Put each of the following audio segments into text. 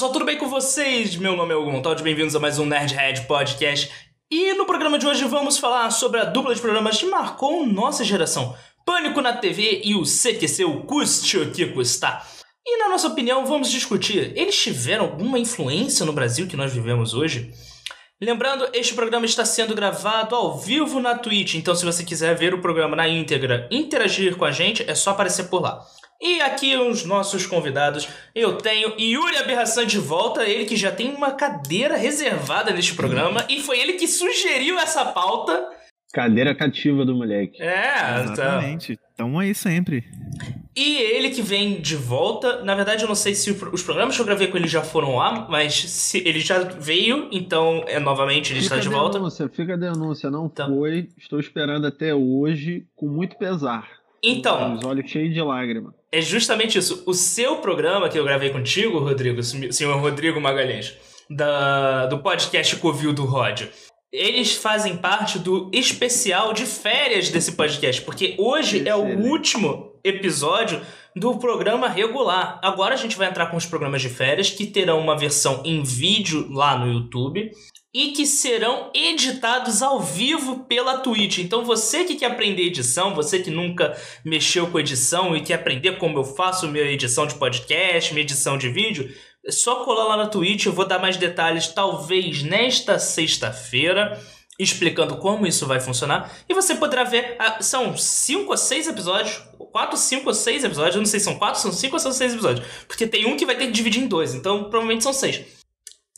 pessoal, tudo bem com vocês? Meu nome é Hugo Montaldi, bem-vindos a mais um Nerdhead Podcast. E no programa de hoje vamos falar sobre a dupla de programas que marcou nossa geração. Pânico na TV e o CQC, o Custe o que custar. E na nossa opinião, vamos discutir, eles tiveram alguma influência no Brasil que nós vivemos hoje? Lembrando, este programa está sendo gravado ao vivo na Twitch, então se você quiser ver o programa na íntegra, interagir com a gente, é só aparecer por lá. E aqui os nossos convidados, eu tenho Yuri Aberração de volta, ele que já tem uma cadeira reservada neste programa, e foi ele que sugeriu essa pauta. Cadeira cativa do moleque. É, Exatamente. Tamo aí sempre. E ele que vem de volta, na verdade eu não sei se os programas que eu gravei com ele já foram lá, mas se ele já veio, então é novamente ele fica está de volta. Denúncia, fica a denúncia, não então. foi. Estou esperando até hoje com muito pesar. Então. Os olhos cheios de lágrimas. É justamente isso. O seu programa que eu gravei contigo, Rodrigo, senhor Rodrigo Magalhães, da, do podcast Covil do Rod, eles fazem parte do especial de férias desse podcast, porque hoje é o último episódio do programa regular. Agora a gente vai entrar com os programas de férias que terão uma versão em vídeo lá no YouTube e que serão editados ao vivo pela Twitch. Então você que quer aprender edição, você que nunca mexeu com edição e quer aprender como eu faço minha edição de podcast, minha edição de vídeo, é só colar lá na Twitch, eu vou dar mais detalhes talvez nesta sexta-feira explicando como isso vai funcionar. E você poderá ver. Ah, são cinco ou seis episódios. Quatro, cinco ou seis episódios. Eu não sei se são quatro, são cinco ou são seis episódios. Porque tem um que vai ter que dividir em dois. Então provavelmente são seis.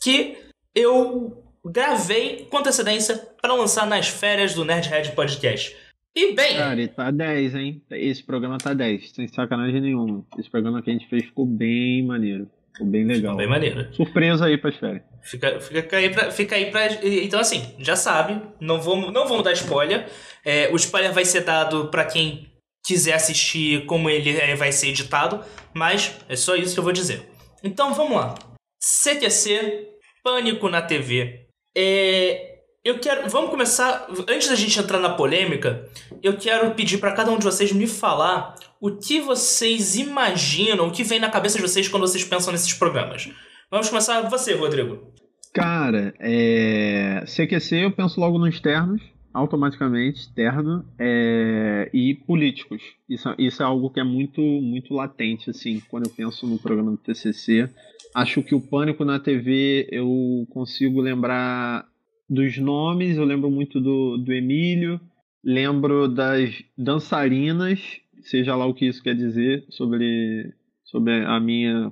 Que eu gravei com antecedência para lançar nas férias do Nerdhead Podcast. E bem. Cara, tá 10, hein? Esse programa tá 10, sem sacanagem nenhuma. Esse programa que a gente fez ficou bem maneiro. Ficou bem legal. Ficou bem maneiro. Surpresa aí pras férias. Fica, fica, aí pra, fica aí pra. Então, assim, já sabe, não vamos, não vamos dar spoiler. É, o spoiler vai ser dado para quem quiser assistir como ele é, vai ser editado, mas é só isso que eu vou dizer. Então vamos lá. CQC, Pânico na TV, é, eu quero. Vamos começar. Antes da gente entrar na polêmica, eu quero pedir para cada um de vocês me falar o que vocês imaginam, o que vem na cabeça de vocês quando vocês pensam nesses programas. Vamos começar você, Rodrigo. Cara, é... Eu penso logo nos ternos, automaticamente, terno, é... e políticos. Isso, isso é algo que é muito, muito latente, assim, quando eu penso no programa do TCC. Acho que o Pânico na TV eu consigo lembrar dos nomes, eu lembro muito do, do Emílio, lembro das dançarinas, seja lá o que isso quer dizer sobre, sobre a minha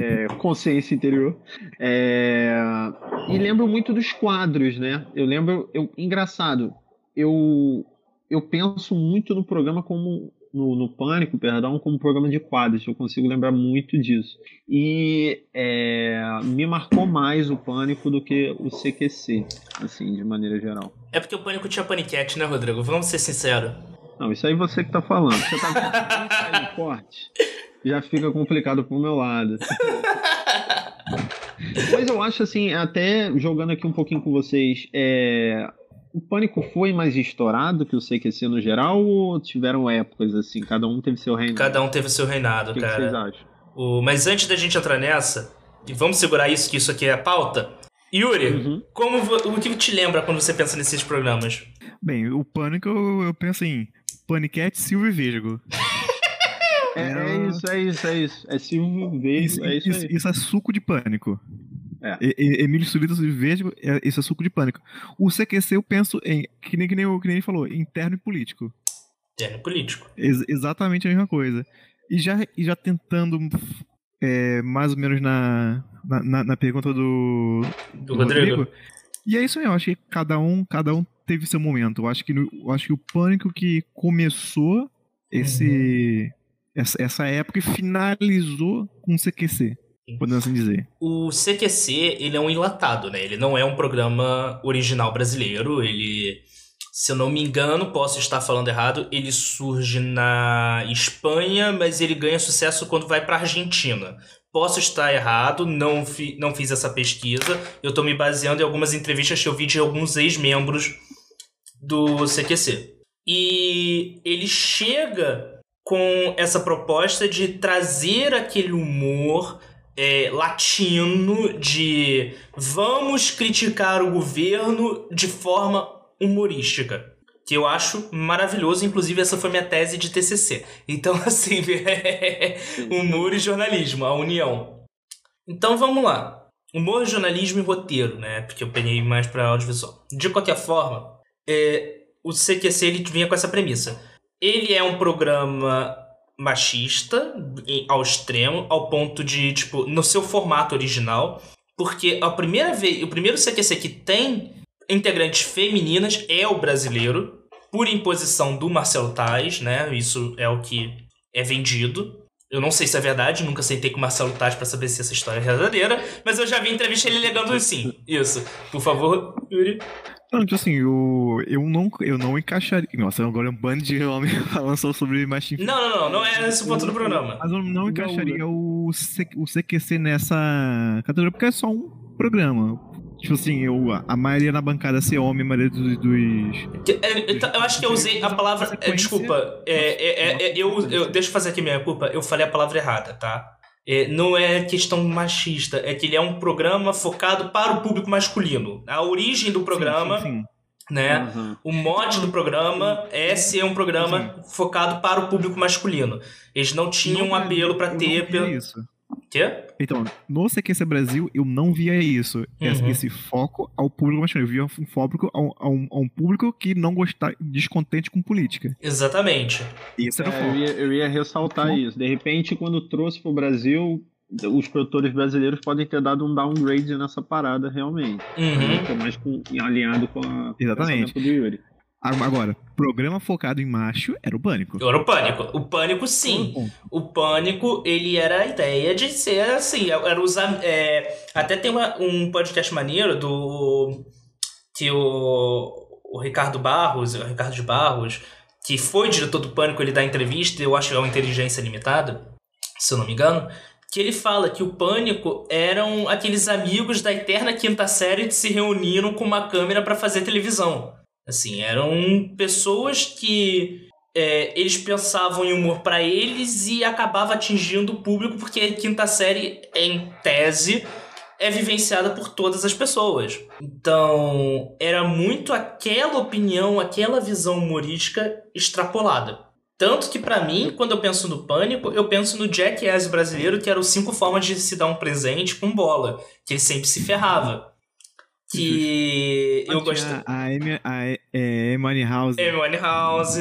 é, consciência interior. É, e lembro muito dos quadros, né? Eu lembro, eu, engraçado, eu, eu penso muito no programa como no, no Pânico, perdão, como programa de quadros. Eu consigo lembrar muito disso. E é, me marcou mais o Pânico do que o CQC, assim, de maneira geral. É porque o Pânico tinha paniquete, né, Rodrigo? Vamos ser sinceros. Não, isso aí você que tá falando. Você tá no corte. Já fica complicado pro meu lado. Mas eu acho assim, até jogando aqui um pouquinho com vocês, é, o Pânico foi mais estourado que o CQC no geral ou tiveram épocas assim? Cada um teve seu reinado? Cada um teve seu reinado, o que cara. O que vocês acham? O... Mas antes da gente entrar nessa, e vamos segurar isso, que isso aqui é a pauta. Yuri, uhum. como, o que te lembra quando você pensa nesses programas? Bem, o Pânico eu, eu penso em Paniquete, Silvio e Virgo. É, é, isso, é isso, é isso. É Silvio Virgo, isso, é isso, isso, isso é suco de Pânico. É. E, Emílio Solitas de Verde, é, esse é suco de pânico. O CQC eu penso em, que nem, que nem, que nem ele falou, interno e político. Interno e político. Ex exatamente a mesma coisa. E já, e já tentando é, mais ou menos na, na, na pergunta do, do, do Rodrigo. Rodrigo. E é isso aí, eu acho que cada um, cada um teve seu momento. Eu acho que, eu acho que o pânico que começou esse, uhum. essa, essa época e finalizou com o CQC. Podemos assim dizer. O CQC, ele é um enlatado, né? Ele não é um programa original brasileiro, ele... Se eu não me engano, posso estar falando errado, ele surge na Espanha, mas ele ganha sucesso quando vai para Argentina. Posso estar errado, não, fi, não fiz essa pesquisa. Eu estou me baseando em algumas entrevistas que eu vi de alguns ex-membros do CQC. E ele chega com essa proposta de trazer aquele humor é, latino de vamos criticar o governo de forma humorística. Que eu acho maravilhoso, inclusive essa foi minha tese de TCC. Então, assim, humor e jornalismo, a união. Então vamos lá. Humor, jornalismo e roteiro, né? Porque eu peguei mais para audiovisual. De qualquer forma, é, o CQC ele vinha com essa premissa. Ele é um programa machista ao extremo, ao ponto de, tipo, no seu formato original, porque a primeira vez, o primeiro CQC que tem integrantes femininas é o brasileiro, por imposição do Marcelo Tais, né? Isso é o que é vendido. Eu não sei se é verdade, nunca sentei com o Marcelo Tais para saber se essa história é verdadeira, mas eu já vi entrevista ele negando sim. Isso. Por favor, Yuri. Não, tipo assim, eu, eu, não, eu não encaixaria. Nossa, agora é um bando de homem falando sobre machismo. Não, não, não, não é esse o ponto do programa. Mas eu não encaixaria o, C, o CQC nessa categoria, porque é só um programa. Tipo assim, eu, a maioria na bancada ser homem, a maioria dos. dos, é, então, eu acho que eu usei a palavra. É, desculpa, é, é, é, eu, eu, deixa eu fazer aqui minha culpa, eu falei a palavra errada, tá? É, não é questão machista, é que ele é um programa focado para o público masculino. A origem do programa, sim, sim, sim. né? Uhum. O mote do programa é ser um programa focado para o público masculino. Eles não tinham não, um apelo para ter. Pelo... Isso. Quê? Então, no CQC Brasil, eu não via isso. Uhum. Esse foco ao público masculino. Eu via um foco a um, a um, a um público que não gostar, descontente com política. Exatamente. Isso era é, eu, ia, eu ia ressaltar isso. De repente, quando trouxe pro Brasil, os produtores brasileiros podem ter dado um downgrade nessa parada realmente. Uhum. mais com, alinhado com a Exatamente. do Yuri. Agora, programa focado em macho era o Pânico. Era o Pânico. O Pânico, sim. O Pânico, ele era a ideia de ser assim. Era usar. É, até tem uma, um podcast maneiro do. Que o, o Ricardo Barros, o Ricardo de Barros, que foi diretor do Pânico, ele dá entrevista, eu acho que é uma inteligência limitada, se eu não me engano. Que ele fala que o Pânico eram aqueles amigos da eterna quinta série que se reuniram com uma câmera para fazer televisão. Assim, eram pessoas que é, eles pensavam em humor para eles e acabava atingindo o público porque a quinta série, em tese, é vivenciada por todas as pessoas. Então, era muito aquela opinião, aquela visão humorística extrapolada. Tanto que, para mim, quando eu penso no Pânico, eu penso no Jackass brasileiro, que era os cinco formas de se dar um presente com bola, que ele sempre se ferrava que eu gosto. A Amy, a Amy House. Amy House.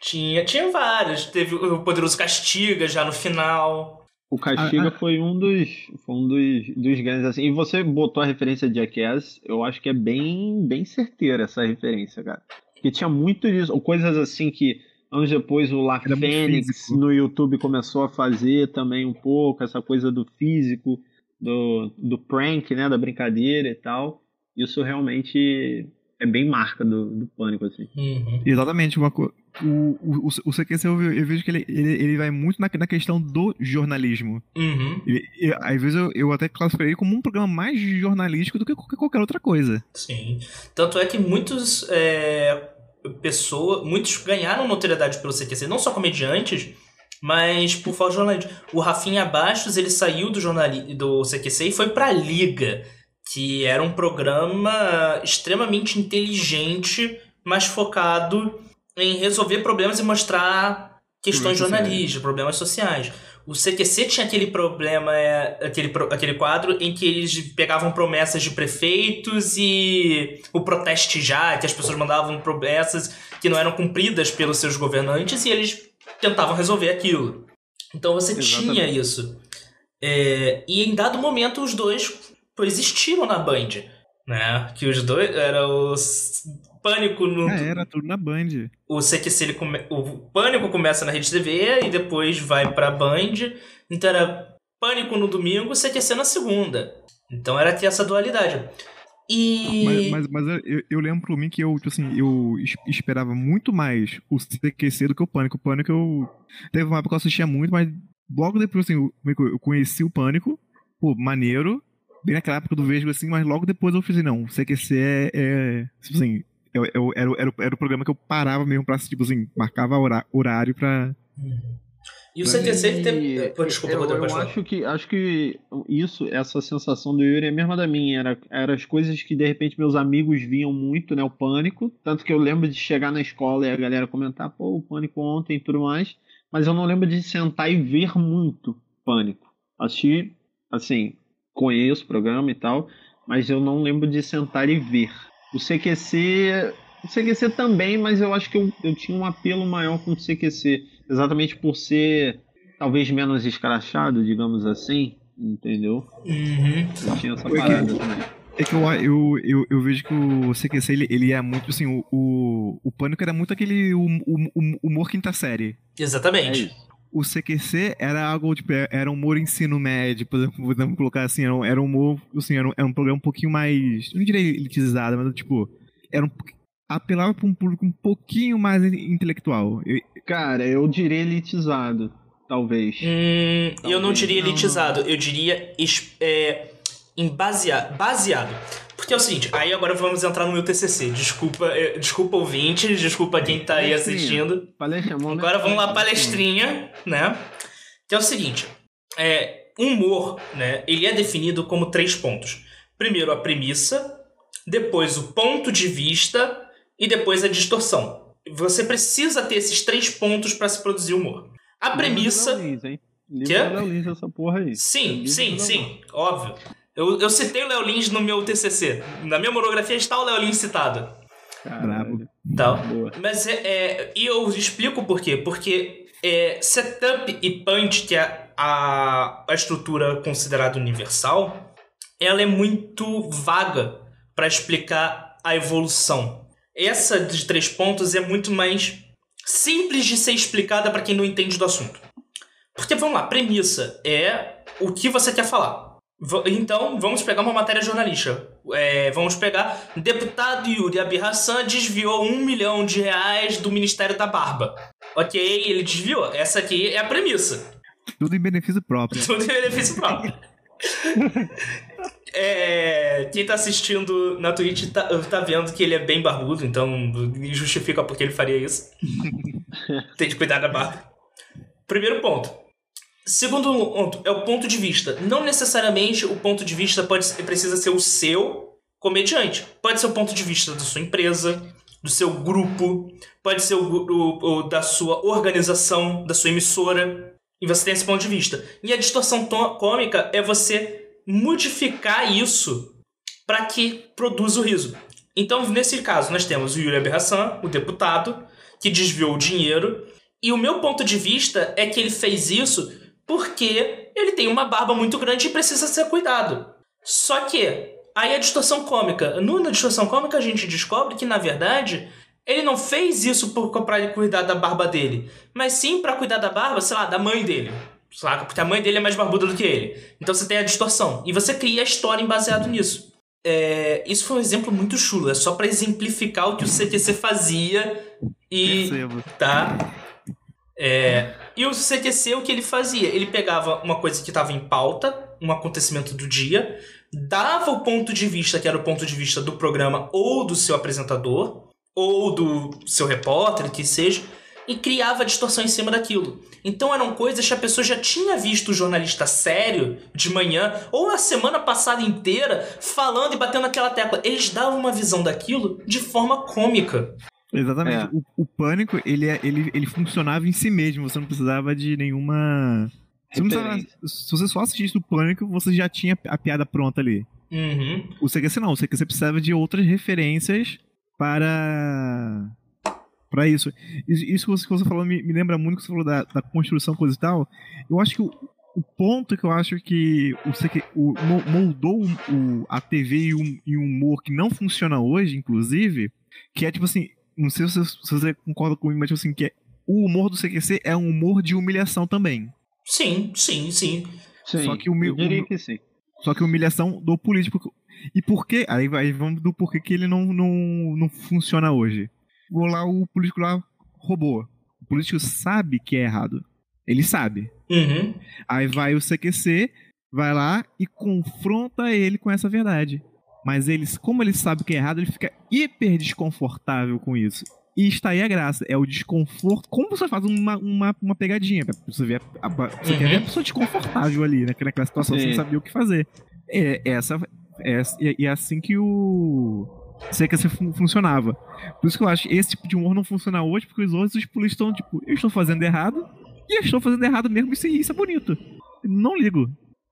Tinha, tinha vários. Teve o Poderoso Castiga já no final. O Castiga ah, ah. foi um dos foi um dos, dos grandes assim. E você botou a referência de Jackass, eu acho que é bem bem certeira essa referência, cara. Porque tinha muito disso, ou coisas assim que anos depois o La Fênix no YouTube começou a fazer também um pouco essa coisa do físico, do, do prank, né, da brincadeira e tal isso realmente é bem marca do, do pânico, assim. Uhum. Exatamente. Uma, o, o, o CQC eu, eu vejo que ele, ele, ele vai muito na, na questão do jornalismo. Uhum. E, e, às vezes eu, eu até classifiquei ele como um programa mais jornalístico do que qualquer, qualquer outra coisa. Sim. Tanto é que muitos. É, pessoas, muitos ganharam notoriedade pelo CQC, não só comediantes, mas por falta de jornalismo. O Rafinha Bastos, ele saiu do, jornali do CQC e foi pra Liga que era um programa extremamente inteligente, mas focado em resolver problemas e mostrar questões jornalísticas, problemas sociais. O CQC tinha aquele problema, é, aquele, aquele quadro em que eles pegavam promessas de prefeitos e o proteste já, que as pessoas mandavam promessas que não eram cumpridas pelos seus governantes e eles tentavam resolver aquilo. Então você Exatamente. tinha isso. É, e em dado momento os dois coexistiram na Band, né? Que os dois era o Pânico no. É, era tudo na Band. O CQC, ele come... o Pânico começa na Rede TV e depois vai pra Band. Então era Pânico no domingo, CQC na segunda. Então era ter essa dualidade. E... Mas, mas, mas eu, eu, lembro por mim que eu, tipo assim, eu esperava muito mais o CQC do que o Pânico. O Pânico eu. Teve uma época que eu assistia muito, mas logo depois, assim, eu, eu conheci o Pânico. Pô, maneiro bem naquela época do Vesgo, assim, mas logo depois eu fiz assim, não, CQC é, é tipo assim, eu, eu, era, era, era o programa que eu parava mesmo pra, tipo assim, marcava horário pra... Uhum. E o CQC ele teve. Pô, desculpa, eu, Rodrigo, eu pode falar. acho que acho que isso, essa sensação do Yuri é a mesma da minha. Era, era as coisas que de repente meus amigos viam muito, né? O pânico. Tanto que eu lembro de chegar na escola e a galera comentar, pô, o pânico ontem e tudo mais. Mas eu não lembro de sentar e ver muito pânico. Assisti, assim, conheço o programa e tal, mas eu não lembro de sentar e ver. O CQC. O CQC também, mas eu acho que eu, eu tinha um apelo maior com o CQC. Exatamente por ser talvez menos escrachado, digamos assim. Entendeu? Uhum. Eu tinha essa Porque- parada também. É que eu, eu, eu, eu vejo que o CQC, ele, ele é muito, assim, o, o, o Pânico era muito aquele hum- hum- hum- humor quinta série. É Exatamente. isso. O CQC era algo, tipo, era humor ensino médio, por exemplo, podemos colocar assim, era um, era um humor, assim, era um, era um programa um pouquinho mais, não diria elitizado, mas, tipo, era um, apelava para um público um pouquinho mais intelectual. Eu- Cara, eu diria elitizado, talvez. Hum, eu não Talvez diria não. elitizado, eu diria é, em basea- baseado. Porque é o seguinte, aí agora vamos entrar no meu TCC. Desculpa, é, desculpa ouvintes, desculpa quem tá aí assistindo. Agora vamos lá, palestrinha. né? Que é o seguinte, é, humor, né? Ele é definido como três pontos. Primeiro a premissa, depois o ponto de vista e depois a distorção. Você precisa ter esses três pontos para se produzir humor. A premissa, Livro hein? Livro essa porra aí. sim, sim, sim, óbvio. Eu, eu citei o Léo Lins no meu TCC. Na minha monografia está o Léo Lins citado. Caralho. Tá? Boa. Mas é, é- E eu explico por quê. Porque é, setup e punch, que é a, a estrutura considerada universal, ela é muito vaga para explicar a evolução. Essa de três pontos é muito mais simples de ser explicada para quem não entende do assunto. Porque vamos lá, premissa é o que você quer falar. Então, vamos pegar uma matéria jornalística. É, vamos pegar. Deputado Yuri Abirhassan desviou um milhão de reais do Ministério da Barba. Ok, ele desviou. Essa aqui é a premissa. tudo em benefício próprio. Tudo em benefício próprio. É, quem tá assistindo na Twitch tá, tá vendo que ele é bem barbudo, então justifica porque ele faria isso. Tem de cuidar da barba. Primeiro ponto. Segundo ponto é o ponto de vista. Não necessariamente o ponto de vista pode precisa ser o seu comediante. Pode ser o ponto de vista da sua empresa, do seu grupo, pode ser o, o- o da sua organização, da sua emissora. E você tem esse ponto de vista. E a distorção to- cômica é você modificar isso para que produza o riso. Então, nesse caso, nós temos o Yuri Aberração, o deputado, que desviou o dinheiro. E o meu ponto de vista é que ele fez isso porque ele tem uma barba muito grande e precisa ser cuidado. Só que, aí a distorção cômica. No, na distorção cômica, a gente descobre que, na verdade, ele não fez isso ele cuidar da barba dele, mas sim pra cuidar da barba, sei lá, da mãe dele. Saca? Porque a mãe dele é mais barbuda do que ele. Então você tem a distorção. E você cria a história baseado nisso. É, isso foi um exemplo muito chulo. É só pra exemplificar o que o CQC fazia e Percebo. tá? É, e o CQC, o que ele fazia? Ele pegava uma coisa que estava em pauta, um acontecimento do dia, dava o ponto de vista, que era o ponto de vista do programa ou do seu apresentador, ou do seu repórter, que seja, e criava distorção em cima daquilo. Então eram coisas que a pessoa já tinha visto o jornalista sério de manhã, ou a semana passada inteira, falando e batendo aquela tecla. Eles davam uma visão daquilo de forma cômica. Exatamente. É. O, o pânico, ele, é- ele, ele funcionava em si mesmo, você não precisava de nenhuma. Você não precisava- se você só assistisse o pânico, você já tinha a piada pronta ali. Uhum. O CQC não, o CQC precisava de outras referências para. para isso. Isso que você, que você falou me, me lembra muito que você falou da, da construção, coisa e tal. Eu acho que o, o ponto que eu acho que o, CQ, o mo- moldou o, a TV e o, e o humor que não funciona hoje, inclusive, que é tipo assim. Não sei se você, se você concorda comigo, mas tipo assim, que é, o humor do CQC é um humor de humilhação também. Sim, sim, sim. Sim, Só que o meu- eu diria que sim. Só que humilhação do político. E por quê? Aí vai, vamos do porquê que ele não, não, não funciona hoje. Vou lá, o político lá roubou. O político sabe que é errado. Ele sabe. Uhum. Aí vai o CQC, vai lá e confronta ele com essa verdade. Mas eles, como ele sabe que é errado, ele fica hiper desconfortável com isso. E está aí a graça, é o desconforto. Como você faz uma, uma, uma pegadinha? Você, vê a, você Uhum. quer ver a pessoa desconfortável ali, né? naquela situação, Sim. sem saber o que fazer. É, essa, é, e é assim que o CQC fun- funcionava. Por isso que eu acho que esse tipo de humor não funciona hoje, porque os outros os polícias estão, tipo, eu estou fazendo errado, e eu estou fazendo errado mesmo, isso, isso é bonito. Não ligo.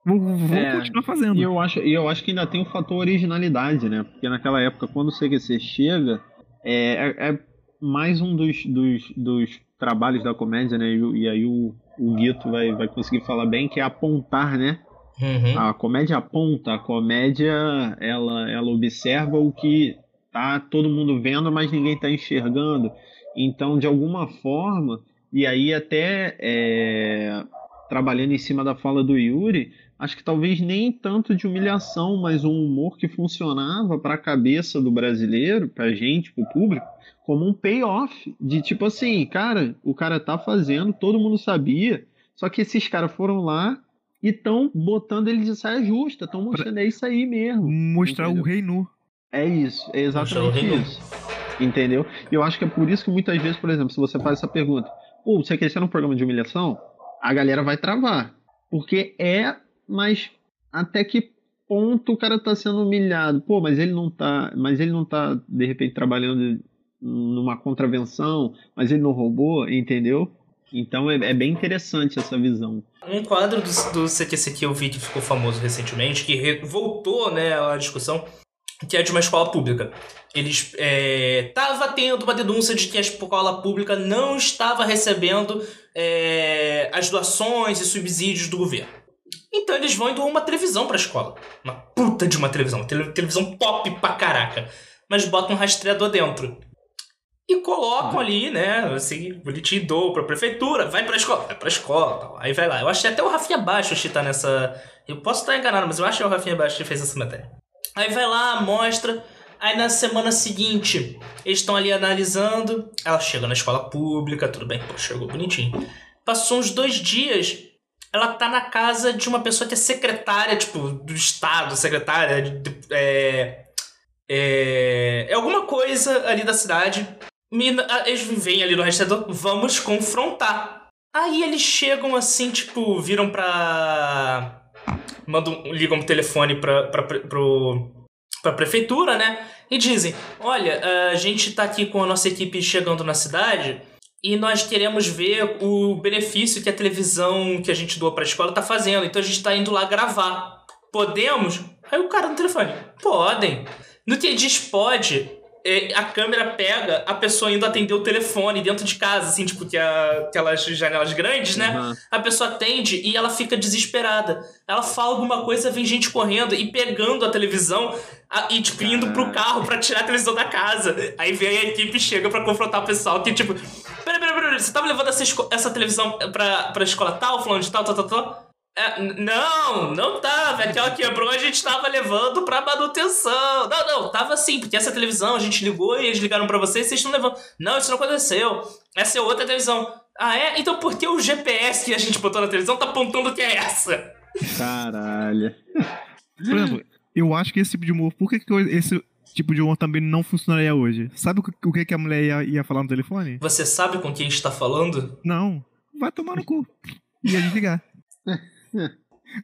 Vou, vou É, continuar fazendo. E eu acho, e eu acho que ainda tem o fator originalidade, né? Porque naquela época, quando o CQC chega, é, é- é mais um dos, dos, dos trabalhos da comédia, né? E, e aí o, o Guito vai, vai conseguir falar bem, que é apontar, né? Uhum. A comédia aponta, a comédia ela, ela observa o que tá todo mundo vendo, mas ninguém tá enxergando. Então, de alguma forma, e aí até é, trabalhando em cima da fala do Yuri, acho que talvez nem tanto de humilhação, mas um humor que funcionava para a cabeça do brasileiro, pra gente, pro público, como um payoff de tipo assim, cara, o cara tá fazendo, todo mundo sabia, só que esses caras foram lá e estão botando ele de saia justa, estão mostrando, é isso aí mesmo. Mostrar o Entendeu? rei nu. É isso, é o exatamente isso. Entendeu? E eu acho que é por isso que muitas vezes, por exemplo, se você faz essa pergunta, pô, você quer ser um programa de humilhação? A galera vai travar. Porque é, mas até que ponto o cara tá sendo humilhado? Pô, mas ele não tá, mas ele não tá de repente trabalhando numa contravenção, mas ele não roubou, entendeu? Então é, é bem interessante essa visão. Um quadro do, do CQC que eu vi que ficou famoso recentemente, que re- voltou né, à discussão, que é de uma escola pública. Eles é, tava tendo uma denúncia de que a escola pública não estava recebendo é, as doações e subsídios do governo. Então eles vão e doam uma televisão pra escola. Uma puta de uma televisão. Tele- televisão top pra caraca. Mas botam um rastreador dentro. E colocam ali, né, assim, bonitinho, doam pra prefeitura, vai pra escola, vai pra escola, aí vai lá. Eu achei até o Rafinha Baixo que tá nessa... Eu posso estar enganado, mas eu acho que é o Rafinha Baixo que fez essa matéria. Aí vai lá, mostra, aí na semana seguinte, eles estão ali analisando, ela chega na escola pública, tudo bem, pô, chegou bonitinho. Passou uns dois dias, ela tá na casa de uma pessoa que é secretária, tipo, do estado, secretária, de, é, é, é alguma coisa ali da cidade. Mina- ah, Eles vêm ali no rastreador, vamos confrontar. Aí eles chegam assim, tipo, viram pra. Mandam, ligam pro telefone pra, pra, pro, pra prefeitura, né? E dizem: Olha, a gente tá aqui com a nossa equipe chegando na cidade e nós queremos ver o benefício que a televisão que a gente doa pra escola tá fazendo. Então a gente tá indo lá gravar. Podemos? Aí o cara no telefone: Podem. No que diz pode, é, a câmera pega a pessoa indo atender o telefone dentro de casa, assim, tipo, que é aquelas janelas grandes, né? Aham. A pessoa atende e ela fica desesperada. Ela fala alguma coisa, vem gente correndo e pegando a televisão a- e, tipo, indo pro carro pra tirar a televisão da casa. Aí vem a equipe e chega pra confrontar o pessoal que, tipo, peraí, peraí, peraí, você tava levando essa, essa televisão pra, pra escola tal, falando de tal, tal, tal, tal? É, não, não tava. É que ela quebrou, a gente tava levando pra manutenção. Não, não, tava sim, porque essa televisão a gente ligou e eles ligaram pra vocês e vocês estão levando. Não, isso não aconteceu. Essa é outra televisão. Ah, é? Então por que o GPS que a gente botou na televisão tá apontando que é essa? Caralho. Por exemplo, eu acho que esse tipo de humor, por que, que eu- esse tipo de humor também não funcionaria hoje? Sabe o que, o que a mulher ia, ia falar no telefone? Você sabe com quem está falando? Não, vai tomar no cu. Ia desligar.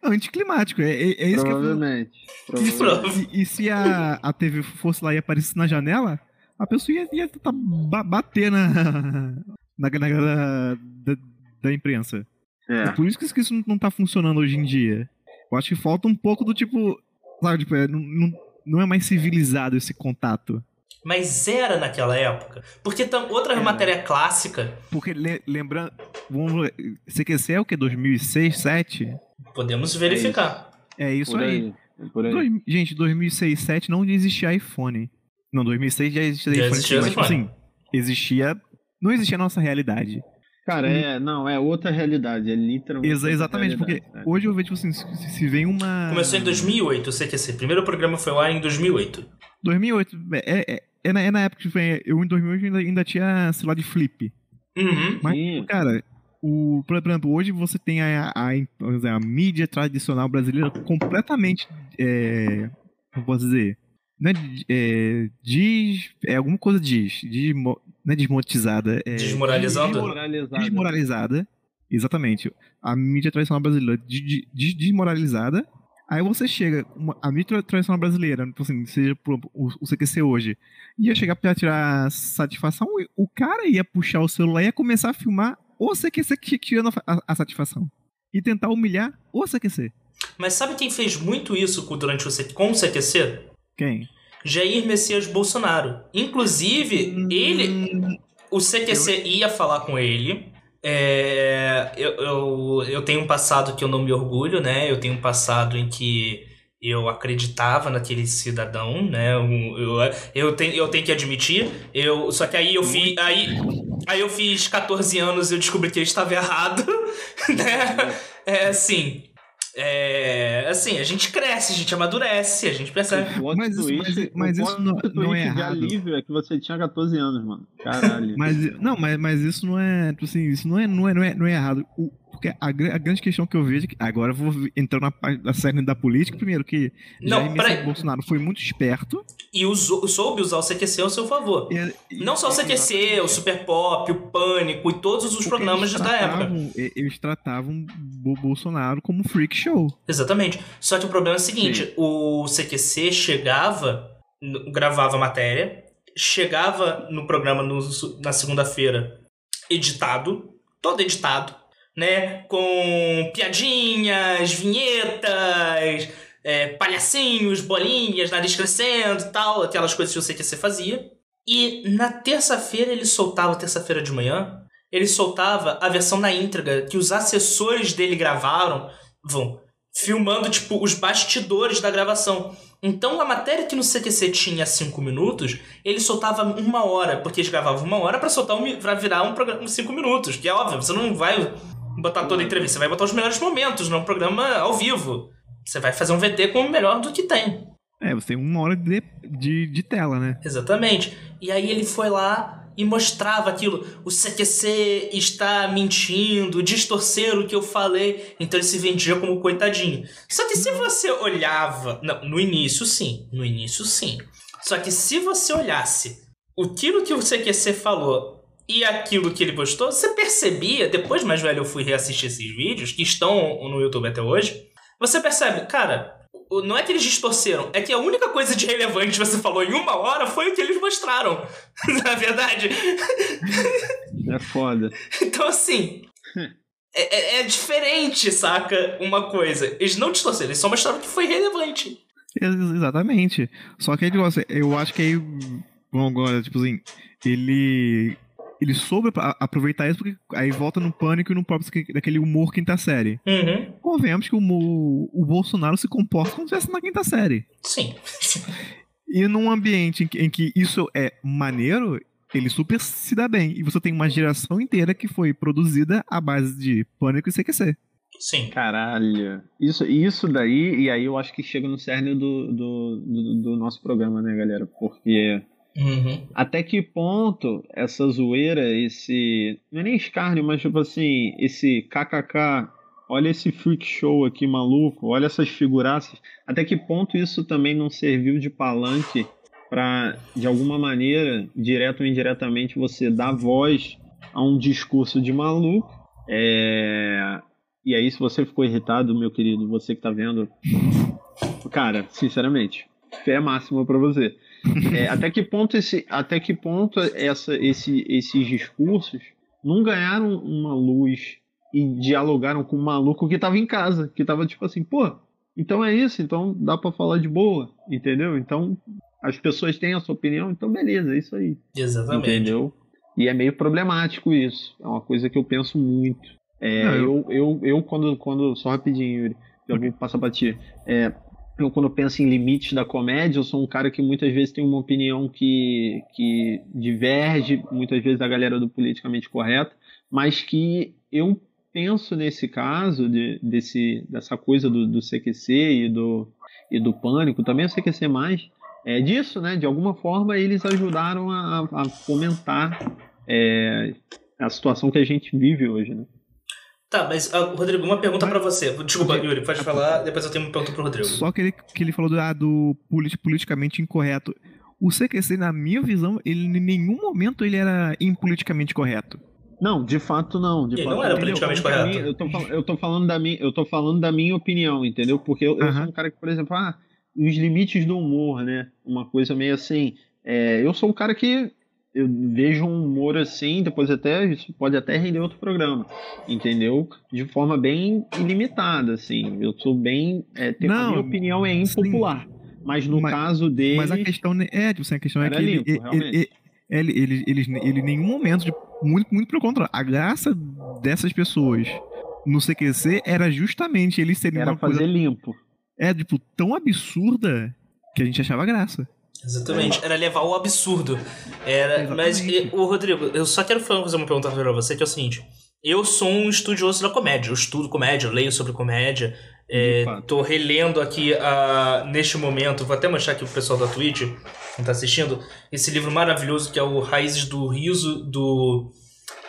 Anticlimático, é, é, é isso que eu Provavelmente. Prova- provavelmente. E, e se a, a TV fosse lá e aparecesse na janela, a pessoa ia, ia tentar ba- bater na, na, na da, da, da imprensa. É É. por isso que isso- que isso não tá funcionando hoje em dia. Eu acho que falta um pouco do tipo. Sabe, tipo, é, não, não, não é mais civilizado esse contato. Mas era naquela época. Porque tam, outra Era. matéria clássica, Porque le- lembrando. Vamos, CQC é o que? 2006, 2007? podemos verificar. É isso Por aí. aí. é Por aí. Dois- gente, 2006, 2007 não existia iPhone. Não, 2006 já existia Já iPhone. existia mas, tipo iPhone. assim, existia. Não existia a nossa realidade. Cara, é, não, é outra realidade, é literalmente. Exa- exatamente, porque é. hoje eu vejo, tipo assim, se, se vem uma. Começou em 2008, o CQC. O primeiro programa foi lá em 2008. 2008. É, é, é, na, é na época que vem- eu em 2008 ainda, ainda tinha celular de flip. Uhum. Mas, Sim. cara, o, por exemplo, hoje você tem a, a, dizer, a mídia tradicional brasileira completamente. É, como posso dizer? Né, é, diz. É alguma coisa diz. diz mo- Não é desmonetizada. É Desmoralizando? Desmoralizada. desmoralizada. Exatamente. A mídia tradicional brasileira de- de- desmoralizada. Aí você chega, uma- a mídia tradicional brasileira, tipo assim, seja pro- o, o CQC hoje, ia chegar pra tirar satisfação, o cara ia puxar o celular e ia começar a filmar o CQC que- tirando a, a- a satisfação. E tentar humilhar o CQC. Mas sabe quem fez muito isso durante o com o CQC? Quem? Jair Messias Bolsonaro. Inclusive, Hum. ele. O CQC ia falar com ele. É, eu, eu, eu tenho um passado que eu não me orgulho, né? Eu tenho um passado em que eu acreditava naquele cidadão, né? Eu, eu, eu, tenho, eu tenho que admitir. Eu, só que aí eu fiz. Aí, aí eu fiz 14 anos e eu descobri que ele estava errado. Né? É assim. É, assim, a gente cresce, a gente amadurece, a gente percebe. Mas isso- mas- mas o isso não- não é de errado. alívio é que você tinha 14 anos, mano. Caralho. Mas, não, mas, mas isso não é, tipo assim, isso não é, não é, não é, não é errado. O- porque a, a grande questão que eu vejo, é que agora eu vou entrar na parte da série da política, primeiro que Não, Jair Bolsonaro foi muito esperto. E usou, soube usar o CQC ao seu favor. E- Não só o CQC, o. Super Pop, o Pânico e todos os programas da época. Eles tratavam o Bolsonaro como freak show. Exatamente. Só que o problema é o seguinte: o CQC chegava, gravava a matéria, chegava no programa no- na segunda-feira editado, todo editado, né? Com piadinhas, vinhetas, é, palhacinhos, bolinhas, nariz crescendo tal, aquelas coisas que o CQC fazia. E na terça-feira ele soltava, terça-feira de manhã, ele soltava a versão na íntegra que os assessores dele gravaram, vão filmando tipo os bastidores da gravação. Então a matéria que no CQC tinha cinco minutos, ele soltava uma hora, porque eles gravavam uma hora pra soltar um, pra virar um programa cinco minutos, que é óbvio, você não vai botar toda a entrevista, você vai botar os melhores momentos num programa ao vivo. Você vai fazer um VT com o melhor do que tem. É, você tem uma hora de, de, de tela, né? Exatamente. E aí ele foi lá e mostrava aquilo. O CQC está mentindo, distorcer o que eu falei. Então ele se vendia como coitadinho. Só que se você olhava. Não, no início sim. No início sim. Só que se você olhasse aquilo que o CQC falou e aquilo que ele postou, você percebia, depois mais velho eu fui reassistir esses vídeos, que estão no YouTube até hoje, você percebe, cara, não é que eles distorceram, é que a única coisa de relevante que você falou em uma hora foi o que eles mostraram. Na verdade. É foda. Então, assim. É, é- é diferente, saca? Uma coisa. Eles não distorceram, eles só mostraram que foi relevante. Ex- Exatamente. Só que aí, negócio, eu acho que aí. Bom, agora, tipo assim, ele. Ele soube aproveitar isso porque aí volta no pânico e no próprio daquele humor quinta série. Uhum. Convenhamos que o, o Bolsonaro se comporta como se estivesse na quinta série. Sim. E num ambiente em que, em que isso é maneiro, ele super se dá bem. E você tem uma geração inteira que foi produzida à base de pânico e CQC. Sim. Caralho. Isso, isso daí, e aí eu acho que chega no cerne do, do, do, do nosso programa, né, galera? Porque Uhum. até que ponto essa zoeira, esse. Não é nem escárnio, mas tipo assim, esse kkk, olha esse freak show aqui maluco, olha essas figuraças. Até que ponto isso também não serviu de palanque para, de alguma maneira, direto ou indiretamente, você dar voz a um discurso de maluco? É. E aí, se você ficou irritado, meu querido, você que tá vendo, cara, sinceramente, fé máxima pra você. É, até que ponto esse, até que ponto essa, esse, esses discursos não ganharam uma luz e dialogaram com um maluco que tava em casa, que tava tipo assim, pô, então é isso, então dá pra falar de boa, entendeu? Então as pessoas têm a sua opinião, então beleza, é isso aí. Exatamente. Entendeu? E é meio problemático isso. É uma coisa que eu penso muito. É, Não, eu, eu, eu, quando, quando. Só rapidinho, Yuri, já vou passar pra ti. É, eu, quando penso em limites da comédia, eu sou um cara que muitas vezes tem uma opinião que, que diverge, muitas vezes, da galera do politicamente correto, mas que eu penso nesse caso, de, desse, dessa coisa do, do CQC e do, e do pânico, também o CQC mais, é disso, né? De alguma forma eles ajudaram a, a fomentar é, a situação que a gente vive hoje, né? Tá, mas, ah, Rodrigo, uma pergunta pra você. Desculpa, Yuri, pode falar, depois eu tenho uma pergunta pro Rodrigo. Só que ele, que ele falou do, ah, do politi- politicamente incorreto. o CQC, na minha visão, ele em nenhum momento ele era impoliticamente correto. Não, de fato não. De ele fato, não era politicamente correto. mim, eu, tô, eu tô falando da minha, eu tô falando da minha opinião, entendeu? Porque eu, eu Aham. sou um cara que, por exemplo, ah, os limites do humor, né? Uma coisa meio assim. é, eu sou um cara que eu vejo um humor assim, depois até isso pode até render outro programa, entendeu? De forma bem ilimitada, assim. Eu sou bem, é, a Não, minha opinião é sim. impopular, mas no Mas- caso dele, Mas a questão é, tipo assim, a questão é que ele, limpo, ele, ele, ele, ele, ele, ele em nenhum momento, de- muito, muito pelo contrário, a graça dessas pessoas no CQC era justamente eles serem era uma coisa fazer limpo. é tipo tão absurda que a gente achava graça. Exatamente, era levar o absurdo. Era, mas, Exatamente. e, o Rodrigo, eu só quero fa- fazer uma pergunta pra você, que é o seguinte. Eu sou um estudioso da comédia, eu estudo comédia, eu leio sobre comédia. É, tô relendo aqui, ah, neste momento, vou até mostrar aqui pro pessoal da Twitch, que tá assistindo, esse livro maravilhoso que é o Raízes do Riso, do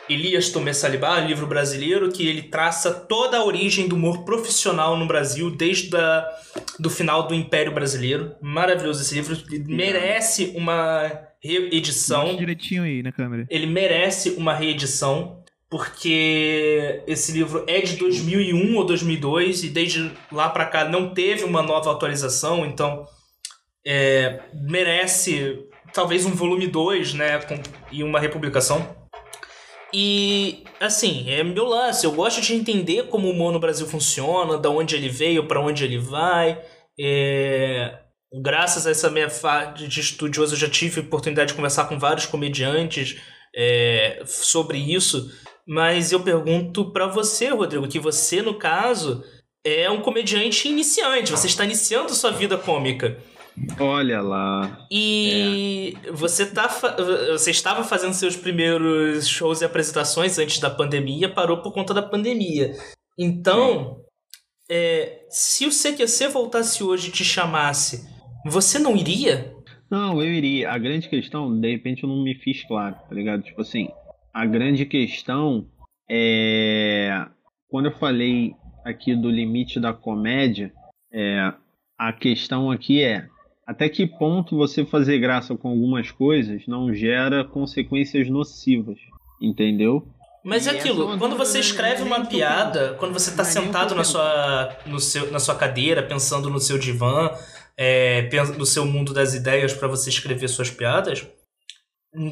Elias Tomé Salibá, livro brasileiro, que ele traça toda a origem do humor profissional no Brasil, desde a, do final do Império Brasileiro. Maravilhoso esse livro, ele merece uma reedição. Direitinho aí na câmera. Ele merece uma reedição, porque esse livro é de 2001 ou 2002 e desde lá pra cá não teve uma nova atualização, então é, merece talvez um volume 2, né, com- e uma republicação. E assim, é meu lance, eu gosto de entender como o humor no Brasil funciona, da onde ele veio, pra onde ele vai. É, graças a essa minha fase de estudioso, eu já tive a oportunidade de conversar com vários comediantes é, sobre isso. Mas eu pergunto pra você, Rodrigo, que você, no caso, é um comediante iniciante, você está iniciando sua vida cômica. Olha lá. E você, tá, você estava fazendo seus primeiros shows e apresentações antes da pandemia, parou por conta da pandemia. Então, é, se o CQC voltasse hoje e te chamasse, você não iria? Não, eu iria. A grande questão, de repente eu não me fiz claro, tá ligado? Tipo assim, a grande questão é. Quando eu falei aqui do limite da comédia, é, a questão aqui é até que ponto você fazer graça com algumas coisas não gera consequências nocivas, entendeu? Mas E é aquilo, é quando você escreve uma um piada, quando você tá Não é sentado na sua, no seu, na sua cadeira, pensando no seu divã, é, no seu mundo das ideias pra você escrever suas piadas,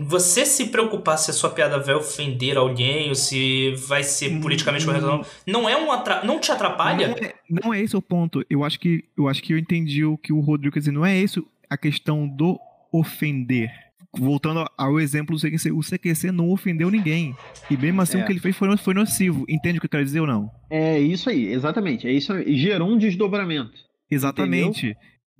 você se preocupar se a sua piada vai ofender alguém ou se vai ser politicamente correto ou não, não é um atra... não te atrapalha? Não é, não é esse o ponto. Eu acho que eu acho que eu entendi o que o Rodrigo quer dizer. Não é isso a questão do ofender. Voltando ao exemplo do CQC, o CQC não ofendeu ninguém. E mesmo assim É. o que ele fez foi, foi nocivo. Entende o que eu quero dizer ou não? É isso aí, exatamente. É isso aí. Gerou um desdobramento. Exatamente.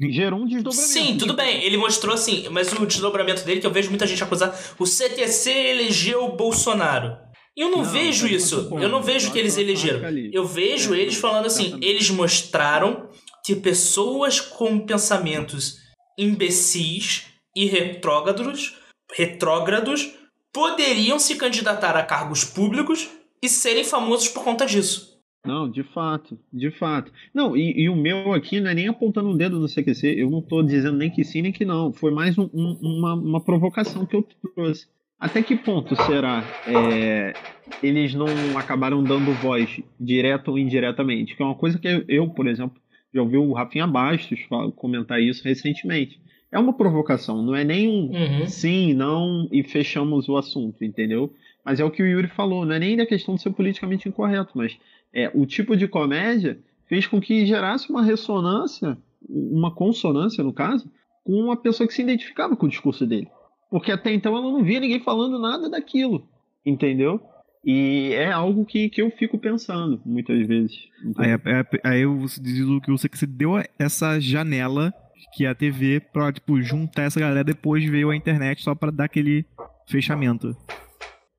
Gerou um desdobramento. Sim, tudo bem, ele mostrou assim, mas o desdobramento dele, que eu vejo muita gente acusar, o CTC elegeu o Bolsonaro. E eu não, Não, vejo mas isso, eu não vejo Eu que eles elegeram. Eu vejo É, eles falando assim, eles mostraram que pessoas com pensamentos imbecis e retrógrados, retrógrados poderiam se candidatar a cargos públicos e serem famosos por conta disso. Não, de fato, de fato. Não, e, e o meu aqui não é nem apontando o dedo no CQC, eu não tô dizendo nem que sim nem que não. Foi mais um- um- uma, uma provocação que eu trouxe. Até que ponto será é, eles não acabaram dando voz, direto ou indiretamente? Que é uma coisa que eu, por exemplo, já ouvi o Rafinha Bastos comentar isso recentemente. É uma provocação, não é nem um Uhum. sim, não e fechamos o assunto, entendeu? Mas é o que o Yuri falou, não é nem da questão de ser politicamente incorreto, mas é, o tipo de comédia fez com que gerasse uma ressonância, uma consonância, no caso, com uma pessoa que se identificava com o discurso dele. Porque até então ela não via ninguém falando nada daquilo, entendeu? E é algo que, que eu fico pensando muitas vezes. Aí, entendeu? aí, aí eu diz o que você que você deu essa janela que é a TV pra, tipo, juntar essa galera depois veio a internet só pra dar aquele fechamento.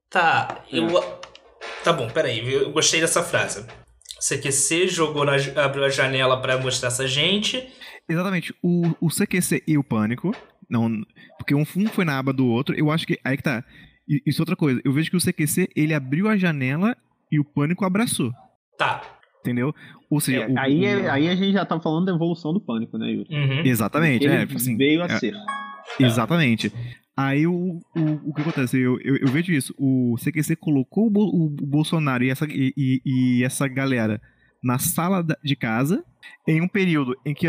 Tá, eu. Tá bom, peraí, eu gostei dessa frase. CQC jogou na, abriu a janela pra mostrar essa gente. Exatamente. O, o CQC e o Pânico, não, porque um, um foi na aba do outro, eu acho que, aí que tá. Isso é outra coisa, eu vejo que o CQC, ele abriu a janela e o Pânico abraçou, Tá. entendeu? Ou seja, É, o- aí, o- é- aí a gente já tá falando da evolução do pânico, né, Yuri? Uhum. Exatamente, Ele é, assim, veio a é, ser. Exatamente. Aí o, o, o que acontece? Eu, eu, eu vejo isso. O CQC colocou o, o Bolsonaro e essa, e, e- e essa galera na sala de casa em um período em que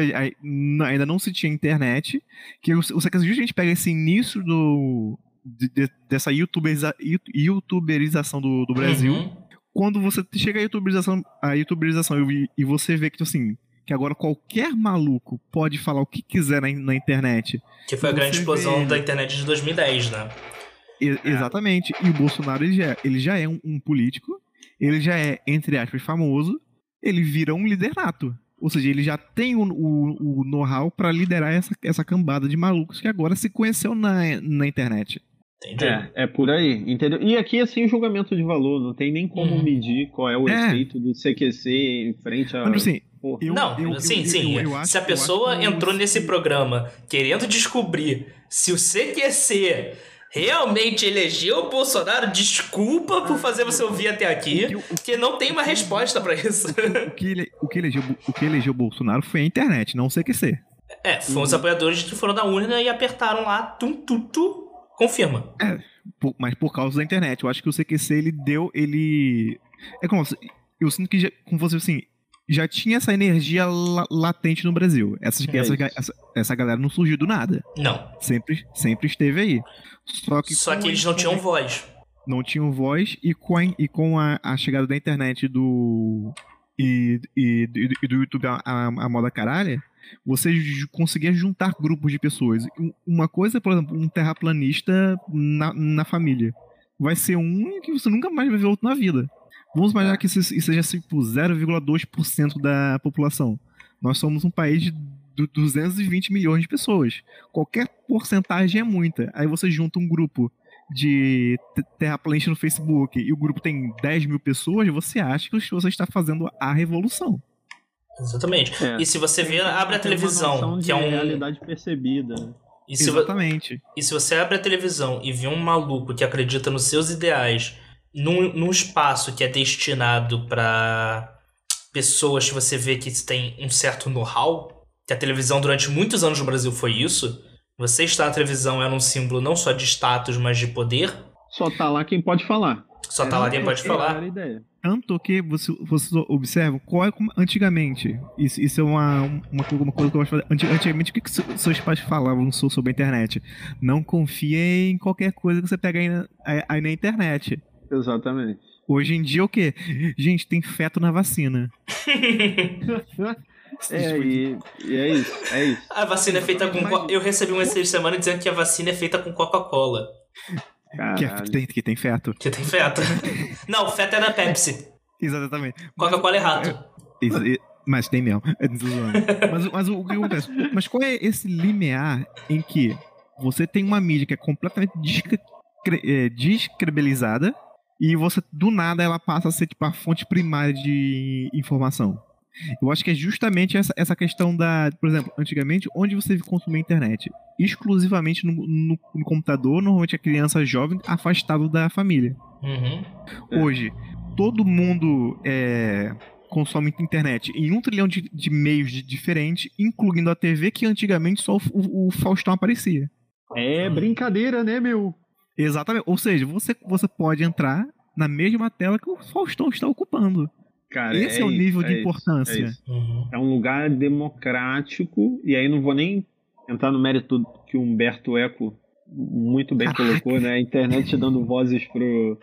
ainda não se tinha internet. Que o, o CQC justamente pega esse início do, de- de- dessa youtuberiza, you- youtuberização do, do Brasil Uhum. quando você chega a youtuberização, a youtuberização e, e você vê que, tipo assim, que agora qualquer maluco pode falar o que quiser na, na internet. Que foi a grande explosão vê- da internet de 2010, né? E- Exatamente. E o Bolsonaro, ele já, ele já é um, um político, ele já é, entre aspas, famoso, ele vira um líder nato. Ou seja, ele já tem o, o, o know-how pra liderar essa, essa cambada de malucos que agora se conheceu na, na internet. Entendi. É, é por aí, entendeu? E aqui é sem julgamento de valor, não tem nem como Uhum. medir qual é o É. efeito do CQC em frente a. Mas, assim, eu- não, eu- sim, eu- sim. eu- eu acho- se a pessoa entrou nesse programa querendo descobrir se o CQC realmente elegeu o Bolsonaro, desculpa por fazer você ouvir até aqui, O que- o- porque não tem uma resposta pra isso. O que, ele, o, que elegeu, o que elegeu o Bolsonaro foi a internet, não o CQC. É, foram os apoiadores que foram da urna e apertaram lá, tum, tum, tum, confirma. Por- mas por causa da internet. Eu acho que o CQC ele deu. ele É como se- eu sinto que já, como fosse assim. Já tinha essa energia la- latente no Brasil. Essa, É essa, essa, essa galera não surgiu do nada. Não. Sempre, sempre esteve aí. Só que, Só que eles não tinham voz. não tinham voz e com a, e com a, a chegada da internet do e, e, e do YouTube a, a, a moda caralha, você conseguia juntar grupos de pessoas. Um- Uma coisa, por exemplo, um terraplanista na, na família. Vai ser um que você nunca mais vai ver outro na vida. Vamos imaginar que isso, seja tipo 0,2% da população. Nós somos um país de du- 220 milhões de pessoas. Qualquer porcentagem é muita. Aí você junta um grupo de te- terraplanista no Facebook e o grupo tem 10 mil pessoas, você acha que você está fazendo a revolução. Exatamente. É. E se você vê, abre a Tem uma televisão, que é um. realidade percebida. E se, vo- Exatamente. e se você abre a televisão e vê um maluco que acredita nos seus ideais num, num espaço que é destinado pra pessoas que você vê que têm um certo know-how, que a televisão durante muitos anos no Brasil foi isso, você estar na televisão era um símbolo não só de status, mas de poder. Só tá lá quem pode falar. Só tá lá quem pode falar. era a ideia. Tanto que você, vocês observam qual é como antigamente. Isso, isso é uma, uma, uma coisa que eu gosto de fazer. Anti- Antigamente, o que, que se- seus pais falavam so- sobre a internet? Não confie em qualquer coisa que você pega aí na, aí- na internet. Exatamente. Hoje em dia, o quê? Gente, tem feto na vacina. É, e, e é isso, é isso. A vacina é feita com. co- Eu recebi um essa semana dizendo que a vacina é feita com Coca-Cola. Que, é- Caralho. tem, que tem feto. Que tem feto. Não, feto é da Pepsi. Exatamente. Coca-Cola é rato. Isso, e- mas tem mesmo. É, mas, mas o que acontece? Mas qual é esse limiar em que você tem uma mídia que é completamente descre- cre- é, descredibilizada e você, do nada, ela passa a ser tipo a fonte primária de informação? Eu acho que é justamente essa, essa questão da. Por exemplo, antigamente, onde você consumia internet? Exclusivamente no, no- no computador, normalmente a criança jovem afastado da família. Uhum. É. Hoje, todo mundo é, consome internet em um trilhão de, de meios de- diferentes, incluindo a TV, que antigamente só o, o- o Faustão aparecia. É brincadeira, né, meu? Exatamente. Ou seja, você, você pode entrar na mesma tela que o Faustão está ocupando. Cara, Esse é, o isso, nível de isso, importância. é isso. Uhum. É um lugar democrático, e aí não vou nem entrar no mérito que o Humberto Eco muito bem colocou, né? A internet dando vozes pro.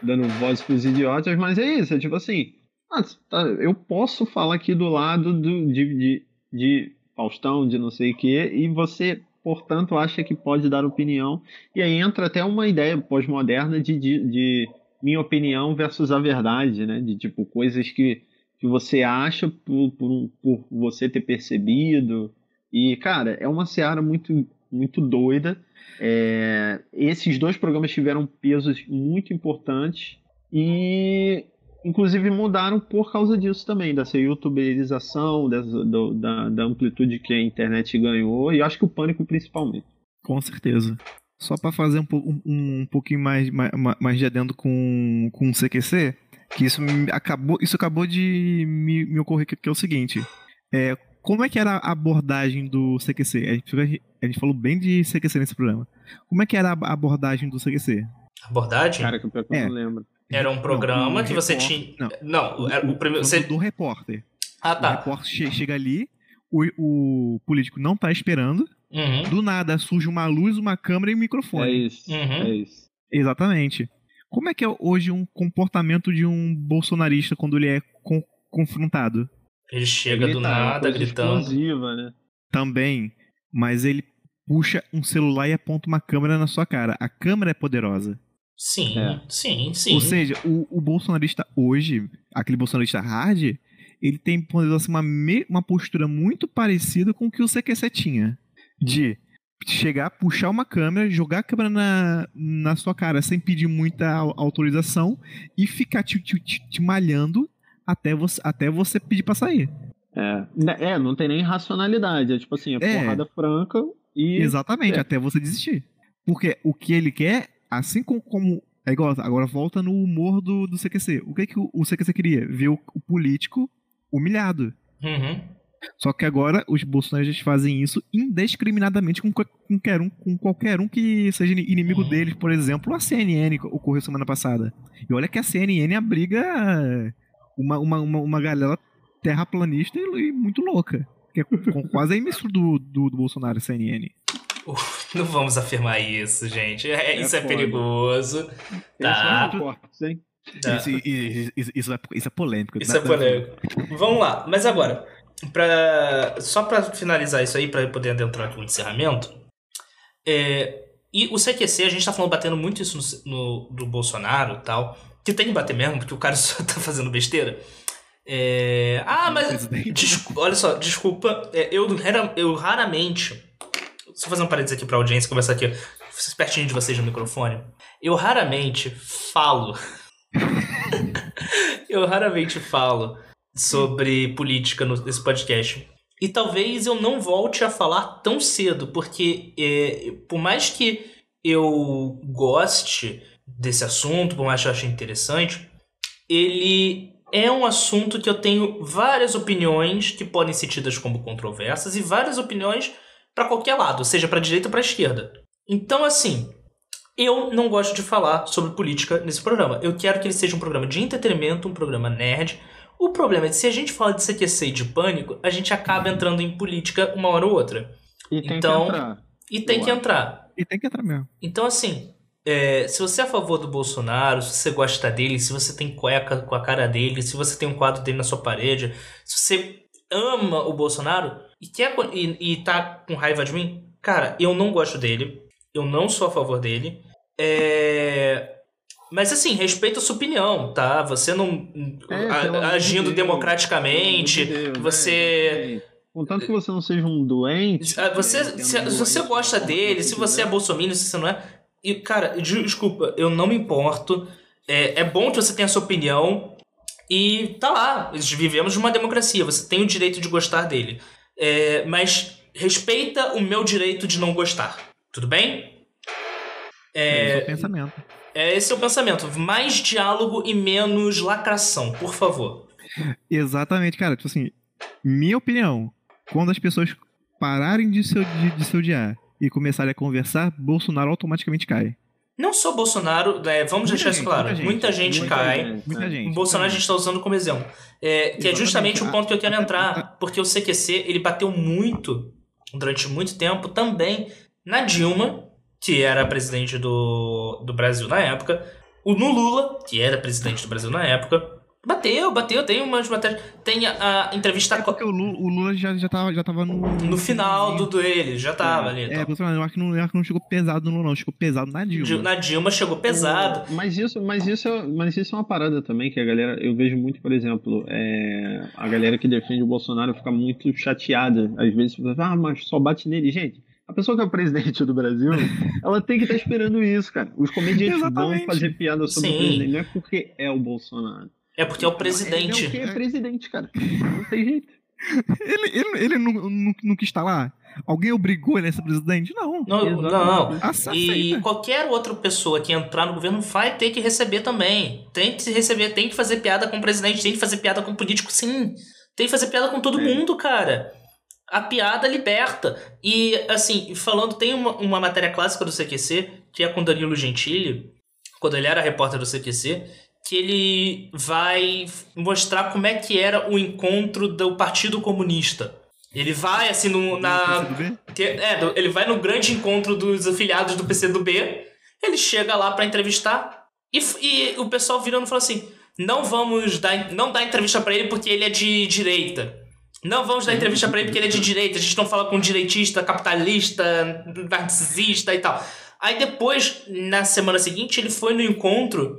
dando vozes pros idiotas, mas é isso, é tipo assim. ah, tá, eu posso falar aqui do lado do, de, de, de Faustão, de não sei o quê, e você, portanto, acha que pode dar opinião. E aí entra até uma ideia pós-moderna de, de, de minha opinião versus a verdade, né? De tipo, coisas que, que você acha por, por, por você ter percebido. E, cara, é uma seara muito, muito doida. É, esses dois programas tiveram pesos muito importantes e, inclusive, mudaram por causa disso também, dessa youtuberização, dessa, do- da, da amplitude que a internet ganhou, e acho que o pânico principalmente. Com certeza. Só para fazer um, um, um pouquinho mais, mais, mais de adendo com, com o CQC, que isso acabou, isso acabou de me, me ocorrer, que, que é o seguinte. É, como é que era a abordagem do CQC? A gente, a gente falou bem de CQC nesse programa. Como é que era a abordagem do CQC? Abordagem? Cara, que eu É. não lembro. Era um programa Não, o que você repórter- tinha. não. Não, era o primeiro. Do, Você... do repórter. Ah, O tá. repórter che- chega ali, o, o político não tá esperando, Uhum. do nada surge uma luz, uma câmera e um É microfone. isso. Uhum. É isso. Exatamente. Como é que é hoje um comportamento de um bolsonarista quando ele é con- confrontado? Ele chega do Gritar, é uma nada gritando. Explosiva, né? Também, mas ele puxa um celular e aponta uma câmera na sua cara. A câmera é poderosa. Sim, É. sim, sim. Ou seja, o, o bolsonarista hoje, aquele bolsonarista hard, ele tem assim, uma, me- uma postura muito parecida com o que o CQC tinha. De chegar, puxar uma câmera, jogar a câmera na, na sua cara sem pedir muita au- autorização e ficar te, te, te- te malhando até você, até você pedir pra sair. É. Né, é, não tem nem racionalidade. É tipo assim, é, É. porrada franca e. Exatamente, É. até você desistir. Porque o que ele quer, assim como. como é igual, agora volta no humor do, do CQC. O que, que o, o CQC queria? Ver o, o político humilhado. Uhum. Só que agora os bolsonaristas fazem isso indiscriminadamente com, qual- com, qualquer, um, com qualquer um que seja inimigo Uhum. deles. Por exemplo, a CNN ocorreu semana passada. E olha que a CNN abriga uma, uma, uma, uma galera terraplanista e, e muito louca. Que é com- quase a emissora do, do, do Bolsonaro, a CNN. Não vamos afirmar isso, gente. É, É isso é foda. perigoso. Tá. Tá. Isso, isso, isso, isso é, isso é polêmico. Isso é polêmico. Vamos lá. Mas agora, pra, só pra finalizar isso aí, pra eu poder adentrar aqui no encerramento. é, e o CQC, a gente tá falando, batendo muito isso no, no- do Bolsonaro e tal. Que tem que bater mesmo, porque o cara só tá fazendo besteira. É, ah, mas. Olha só, desculpa. é, eu, eu raramente. Só fazer um parênteses aqui pra audiência conversar aqui. Pertinho de vocês no microfone. Eu raramente falo. eu raramente falo sobre política nesse podcast. E talvez eu não volte a falar tão cedo, porque é, por mais que eu goste desse assunto, por mais que eu ache interessante, ele é um assunto que eu tenho várias opiniões que podem ser tidas como controversas e várias opiniões para qualquer lado, seja para direita ou para esquerda. Então, assim, eu não gosto de falar sobre política nesse programa. Eu quero que ele seja um programa de entretenimento, um programa nerd. O problema é que se a gente fala de CQC e de pânico, a gente acaba entrando em política uma hora ou outra. E tem Então- que entrar. E tem que acho. entrar. E tem que entrar mesmo. Então, assim, é, se você é a favor do Bolsonaro, se você gosta dele, se você tem cueca com a cara dele, se você tem um quadro dele na sua parede, se você ama o Bolsonaro e, quer, e, e tá com raiva de mim, cara, eu não gosto dele, eu não sou a favor dele. É, Mas assim, respeito a sua opinião, tá? Você não. É, a- agindo Deus, democraticamente, Deus, você. né? Exatamente. Contanto que você não seja um doente. Ah, Você, é, se, se você gosta como dele, se você é bolsominion, se você não é. E, cara, de- desculpa, eu não me importo. É, é bom que você tenha a sua opinião. E tá lá. Nós Vivemos numa democracia. Você tem o direito de gostar dele. É, mas respeita o meu direito de não gostar. Tudo bem? É, é É, pensamento. É esse é o pensamento. Mais diálogo e menos lacração, por favor. Exatamente, cara. Tipo assim, minha opinião, quando as pessoas pararem de se, de, de se odiar e começarem a conversar, Bolsonaro automaticamente cai. Não só Bolsonaro, é, vamos Muita deixar isso gente, claro. muita Muita gente. Muita cai. gente. Muita É. gente. O Bolsonaro a gente está usando como exemplo. É, que é justamente o ponto que eu quero A- entrar. Porque o CQC, ele bateu muito, durante muito tempo, também na Dilma, que era presidente do, do Brasil na época. O no Lula, que era presidente do Brasil na época. Bateu, bateu, tem umas matérias. Tem a, a entrevista É porque o Lula, o Lula já, já, tava, já tava no. no final do dele, já tava ali. É, então. por isso eu acho que não, eu acho que não chegou pesado no Lula, não. Chegou pesado na Dilma. Na Dilma chegou pesado. Mas isso, mas isso, é- mas isso é uma parada também que a galera, eu vejo muito, por exemplo, é, a galera que defende o Bolsonaro fica muito chateada. Às vezes, ah, mas só bate nele, gente. A pessoa que é o presidente do Brasil, ela tem que estar esperando isso, cara. Os comediantes vão fazer piada sobre Sim. o presidente, não é porque é o Bolsonaro. É porque é o Ele é presidente. porque é presidente, cara. Não tem jeito. Ele, ele, ele não, não, não quis estar lá? Alguém obrigou ele a ser presidente? Não. Não, não, não. Aceita. E qualquer outra pessoa que entrar no governo vai ter que receber também. Tem que receber, tem que fazer piada com o presidente, tem que fazer piada com o político, sim. Tem que fazer piada com todo É. mundo, cara. A piada liberta. E, assim, falando, tem uma, uma matéria clássica do CQC, que é com Danilo Gentili, quando ele era repórter do CQC, que ele vai mostrar como é que era o encontro do Partido Comunista. Ele vai, assim, no, na. É, ele vai no grande encontro dos afiliados do PCdoB. Ele chega lá para entrevistar. E, e, o pessoal virando e fala assim: não vamos dar, não dar entrevista para ele porque ele é de direita. Não vamos dar entrevista para ele porque ele é de direita. A gente não fala com direitista, capitalista, narcisista e tal. Aí depois, na semana seguinte, ele foi no encontro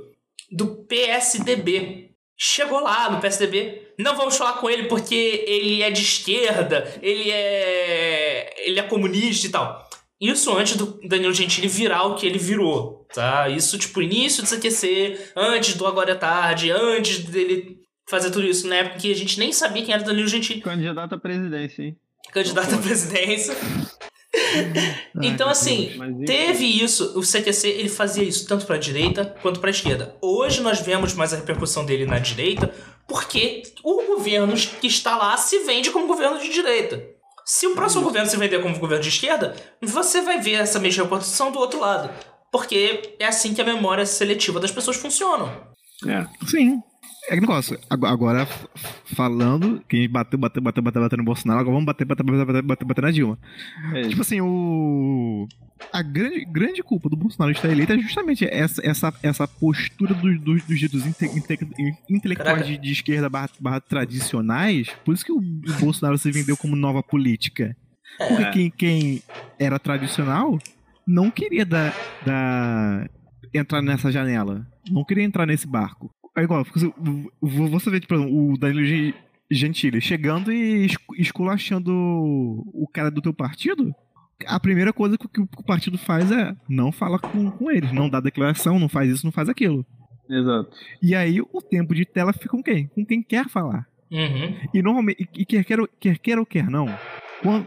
do PSDB. Chegou lá no PSDB. Não vamos falar com ele porque ele é de esquerda, ele é. ele é comunista e tal. Isso antes do Danilo Gentili virar o que ele virou, tá? Isso, tipo, início do CQC, antes do Agora é Tarde, antes dele fazer tudo isso, na época que a gente nem sabia quem era Danilo Gentili. Candidato à presidência, hein? Candidato à presidência. então, assim, teve isso. O CQC ele fazia isso tanto para a direita quanto para a esquerda. Hoje nós vemos mais a repercussão dele na direita, porque o governo que está lá se vende como governo de direita. Se o próximo governo se vender como governo de esquerda, você vai ver essa mesma repercussão do outro lado. Porque é assim que a memória seletiva das pessoas funciona. É. Sim. É que negócio, agora falando, que a gente bateu, bateu, bateu, bateu, bateu no Bolsonaro, agora vamos bater, bater, bater, bater, bater, bater na Dilma. É tipo assim, o. A grande, grande culpa do Bolsonaro estar eleito é justamente essa, essa, essa postura dos, dos, dos ditos inte, inte, intelectuais de, de, esquerda barra, barra, tradicionais. Por isso que o, Bolsonaro se vendeu como nova política. Porque é. quem, quem era tradicional não queria dar, dar, entrar nessa janela. Não queria entrar nesse barco. É igual, você vê, tipo, o Danilo Gentili chegando e esculachando o cara do teu partido. A primeira coisa que o partido faz é não fala com, com eles, não dá declaração, não faz isso, não faz aquilo. Exato. E aí o tempo de tela fica com quem? Com quem quer falar. Uhum. E normalmente, e quer, quer, quer, quer ou quer não,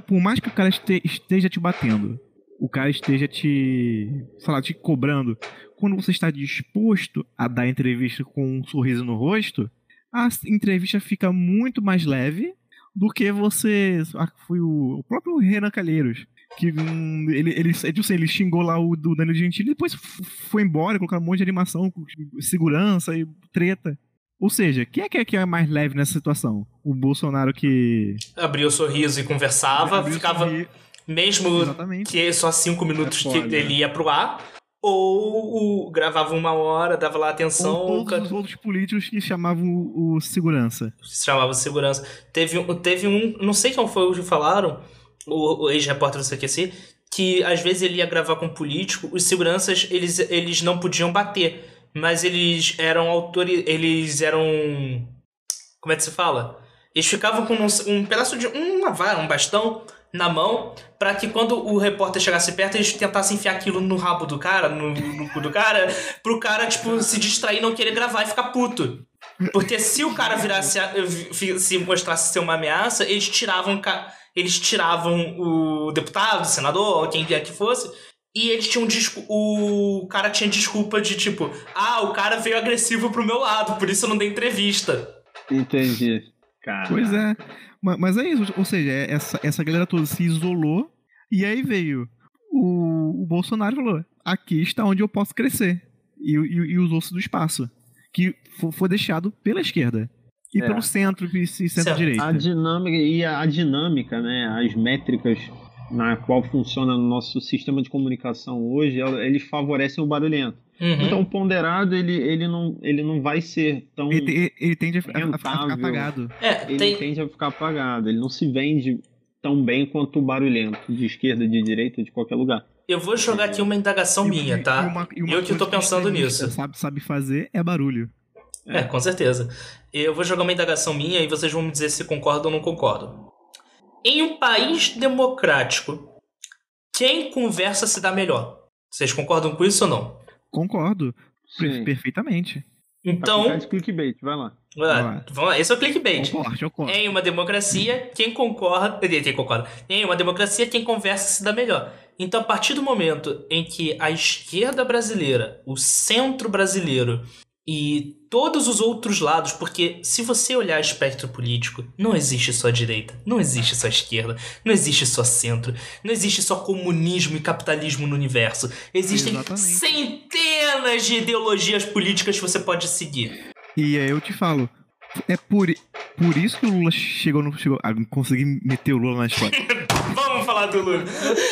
por mais que o cara esteja te batendo, o cara esteja te, sei lá, te cobrando, quando você está disposto a dar entrevista com um sorriso no rosto, a entrevista fica muito mais leve do que você. Ah, foi o, próprio Renan Calheiros. Que hum, ele, ele, ele, assim, ele xingou lá o do Danilo Gentili e depois foi embora, colocaram um monte de animação, segurança e treta. Ou seja, quem é que é, que é mais leve nessa situação? O Bolsonaro que. Abriu o sorriso e conversava, ficava. Mesmo Exatamente. que só cinco minutos é que ele ia pro ar, ou o, gravava uma hora, dava lá atenção. Ou todos os outros políticos que chamavam o, o segurança. Se chamava segurança. Teve, teve um, não sei qual foi o que falaram, o, o ex-repórter do CQC, que às vezes ele ia gravar com um político, os seguranças eles, eles não podiam bater, mas eles eram autori eles eram como é que se fala? Eles ficavam com um, um pedaço de uma vara, um bastão na mão para que quando o repórter chegasse perto, eles tentassem enfiar aquilo no rabo do cara, no, no cu do cara, pro cara, tipo, se distrair, não querer gravar e ficar puto. Porque se o cara virasse, se mostrasse ser uma ameaça, eles tiravam, eles tiravam o deputado, o senador, ou quem vier que fosse, e eles tinham desculpa. O cara tinha desculpa de tipo, ah, o cara veio agressivo pro meu lado, por isso eu não dei entrevista. Entendi. Caraca. Pois é. Mas, mas é isso, ou seja, é essa, essa galera toda se isolou e aí veio o, o Bolsonaro falou: aqui está onde eu posso crescer. E, e, e usou-se do espaço. Que foi deixado pela esquerda. E é. pelo centro e centro-direita. A dinâmica e a, a dinâmica, né? As métricas na qual funciona no nosso sistema de comunicação hoje, eles favorecem o barulhento. Uhum. Então o ponderado ele, ele, não, ele não vai ser tão. Ele, ele tende a, rentável. a ficar apagado. É, ele tem... tende a ficar apagado. Ele não se vende tão bem quanto o barulhento, de esquerda, de direita, de qualquer lugar. Eu vou jogar aqui uma indagação e, minha, tá? E uma, e uma eu que tô pensando que nisso. Sabe, sabe fazer é barulho. É. é, com certeza. Eu vou jogar uma indagação minha e vocês vão me dizer se concordam ou não concordam. Em um país democrático, quem conversa se dá melhor? Vocês concordam com isso ou não? Concordo. Sim. Perfeitamente. Então. Clickbait, vai lá. Vamos lá. Esse é o clickbait. Concordo, concordo. Em uma democracia, quem concorda. Quem concorda. Em uma democracia, quem conversa se dá melhor. Então, a partir do momento em que a esquerda brasileira, o centro brasileiro, e todos os outros lados, porque se você olhar espectro político, não existe só direita, não existe só esquerda, não existe só centro, não existe só comunismo e capitalismo no universo. Existem Exatamente. centenas de ideologias políticas que você pode seguir. E aí eu te falo, é por, por isso que o Lula chegou no. Chegou, consegui meter o Lula na história. Falar do Lula.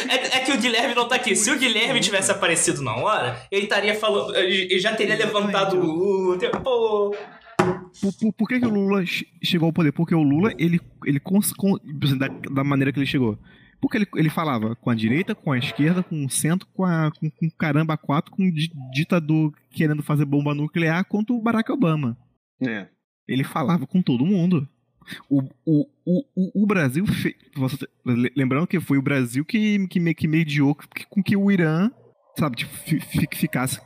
É, é que o Guilherme não tá aqui. Se o Guilherme tivesse aparecido na hora, ele estaria falando. Ele já teria levantado o Lula. Pô. Por, por- por que, que o Lula che- chegou ao poder? Porque o Lula, ele, ele cons- con- assim, da, da maneira que ele chegou. Porque ele, ele falava com a direita, com a esquerda, com o centro, com, a, com, com caramba quatro, com o di- ditador querendo fazer bomba nuclear contra o Barack Obama. É. Ele falava com todo mundo. O, o, o, o- Brasil. fe- tá- le- lembrando que foi o Brasil que, que, que mediou com que o Irã, sabe, tipo, fi- fi- ficasse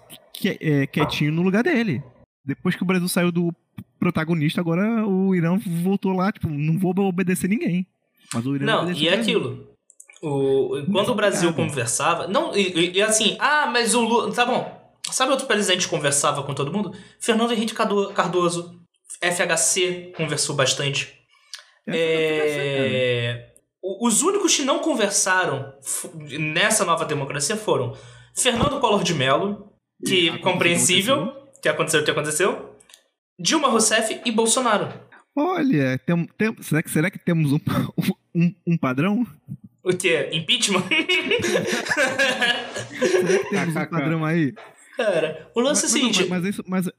é, quietinho no lugar dele. Depois que o Brasil saiu do protagonista, agora o Irã voltou lá, tipo, não vou obedecer ninguém. Mas o Irã Não, e é aquilo. O, quando o Brasil Nada. conversava. Não, e, e- assim, ah, mas o Lula. Tá bom. Sabe outro presidente que conversava com todo mundo? Fernando Henrique Cardo- Cardoso. FHC conversou bastante. É, o- Os únicos que não conversaram nessa nova democracia foram Fernando Collor de Mello, que Aconteceu, compreensível, que aconteceu o que aconteceu, Dilma Rousseff e Bolsonaro. Olha, tem, tem- será, que, será que temos um, um, um padrão? O quê? Impeachment? Será que temos um padrão aí? Cara, o lance é o seguinte. Mas, mas, isso- mas,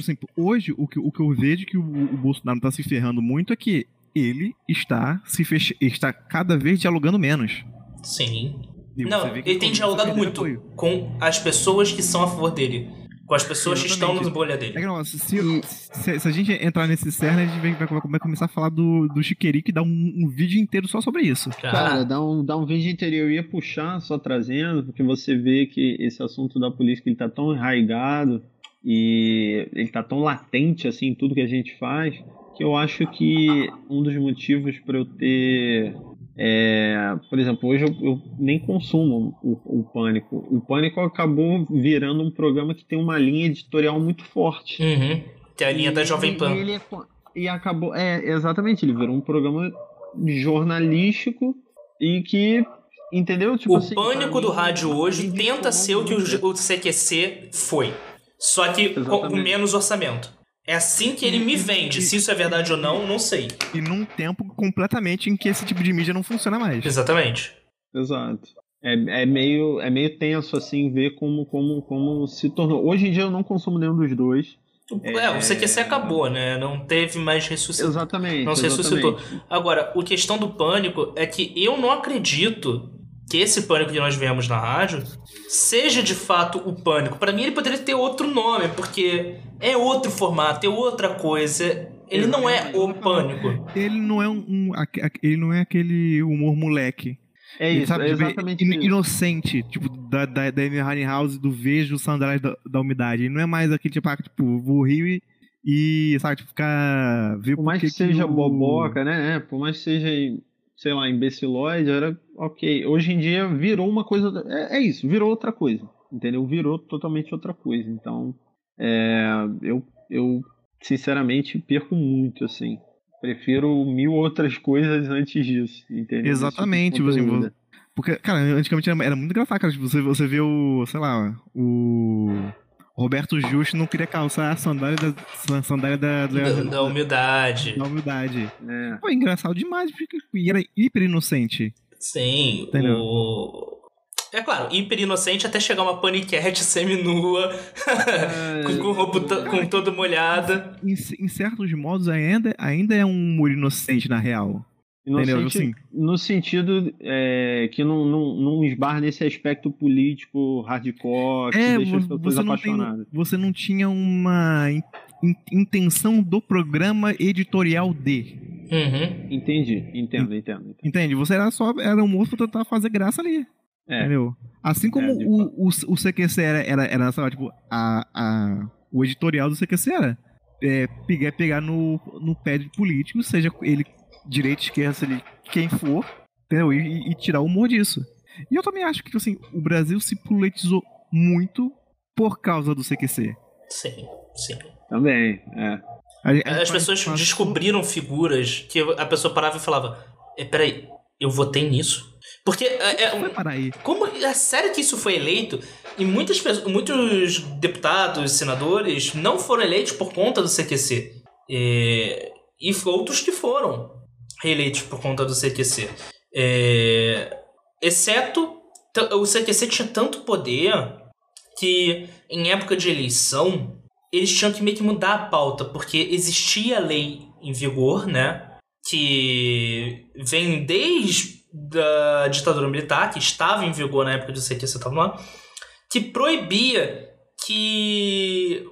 assim, hoje o que, o que eu vejo que o, o Bolsonaro tá se ferrando muito é que ele está se fech... está cada vez dialogando menos. Sim. E Não, ele tem dialogado perder muito apoio. com as pessoas que são a favor dele. Com as pessoas que estão Exatamente. na bolha É dele. que negócio, se, se, se a gente entrar nesse cerne, a gente vai, vai- vai começar a falar do, do Chiquerique e dar um, um vídeo inteiro só sobre isso. Cara, Ah, dá um, dá um vídeo interior. Eu ia puxar só trazendo, porque você vê que esse assunto da política ele tá tão enraigado e ele tá tão latente assim em tudo que a gente faz, que eu acho que um dos motivos para eu ter. É, por exemplo, hoje eu, eu nem consumo o, o Pânico. O Pânico acabou virando um programa que tem uma linha editorial muito forte. uhum. Que é a linha da E- Jovem e Pan. ele é e acabou. É, exatamente, ele virou um programa jornalístico e que. Entendeu? Tipo O assim, pânico do rádio hoje me tenta ser o que o, CQC foi. Só que com, menos orçamento. É assim que ele me vende. Se isso é verdade ou não, não sei. E num tempo completamente em que esse tipo de mídia não funciona mais. Exatamente. Exato. É, é, meio, é meio tenso assim ver como, como, como se tornou. Hoje em dia eu não consumo nenhum dos dois. É, o CQC acabou, né? Não teve mais ressuscitação. Exatamente. Não se ressuscitou. Agora, a questão do pânico é que eu não acredito que esse pânico que nós vemos na rádio seja de fato o pânico. Pra mim, ele poderia ter outro nome, porque é outro formato, é outra coisa. Ele não é o pânico. Ele não é um, um- ele não é aquele humor moleque. É isso, sabe, é tipo, exatamente isso. inocente, tipo, da, da, da Amy Winehouse, do vejo sandálias da, da umidade. Ele não é mais aquele tipo, ah, tipo, vou rir e, sabe, tipo, ficar. Ver Por mais por que seja o- boboca, né? É, Por mais que seja, sei lá, imbecilóide, era ok. Hoje em dia virou uma coisa. É, é isso, virou outra coisa. Entendeu? Virou totalmente outra coisa. Então, é, eu, eu sinceramente perco muito, assim. Prefiro mil outras coisas antes disso, entendeu? Exatamente, tipo assim. Porque, cara, antigamente era, era muito engraçado, cara. Tipo, você, você vê o, sei lá, o Roberto Justo não queria calçar a sandália da, a sandália da, da, Da, da humildade. da humildade. É. Foi engraçado demais, porque era hiper inocente. Sim, Entendeu? o... É claro, hiper inocente até chegar uma paniquete semi-nua, com, com roupa com toda molhada. Em, em certos modos, ainda, ainda é um humor inocente, na real. Entendeu? Inocente Assim, no sentido é, que não, não, não esbarra nesse aspecto político hardcore que é, deixa as pessoas você não, tem, apaixonadas. você não tinha uma in- in- intenção do programa editorial de. Uhum. Entendi, entendo, entendo. entendo. Entende? Você era só era um moço pra tentar fazer graça ali. É. Entendeu? Assim como É, o, o, o CQC era, era, era lá, tipo, a, a, o editorial do CQC era é, pegar, pegar no, no pé de político, seja ele direita, esquerda, se ele, quem for, entendeu? E, e tirar o humor disso. E eu também acho que assim, o Brasil se politizou muito por causa do CQC. Sim, sim. Também, é. As pessoas descobriram figuras que a pessoa parava e falava: é, peraí, eu votei nisso? Porque é, é, como é sério que isso foi eleito e muitas pessoas, muitos deputados, senadores não foram eleitos por conta do CQC. É, e outros que foram reeleitos por conta do CQC. É, exceto o CQC tinha tanto poder que em época de eleição eles tinham que meio que mudar a pauta, porque existia a lei em vigor, né? Que vem desde a ditadura militar, que estava em vigor na época do CQC estava lá, que proibia que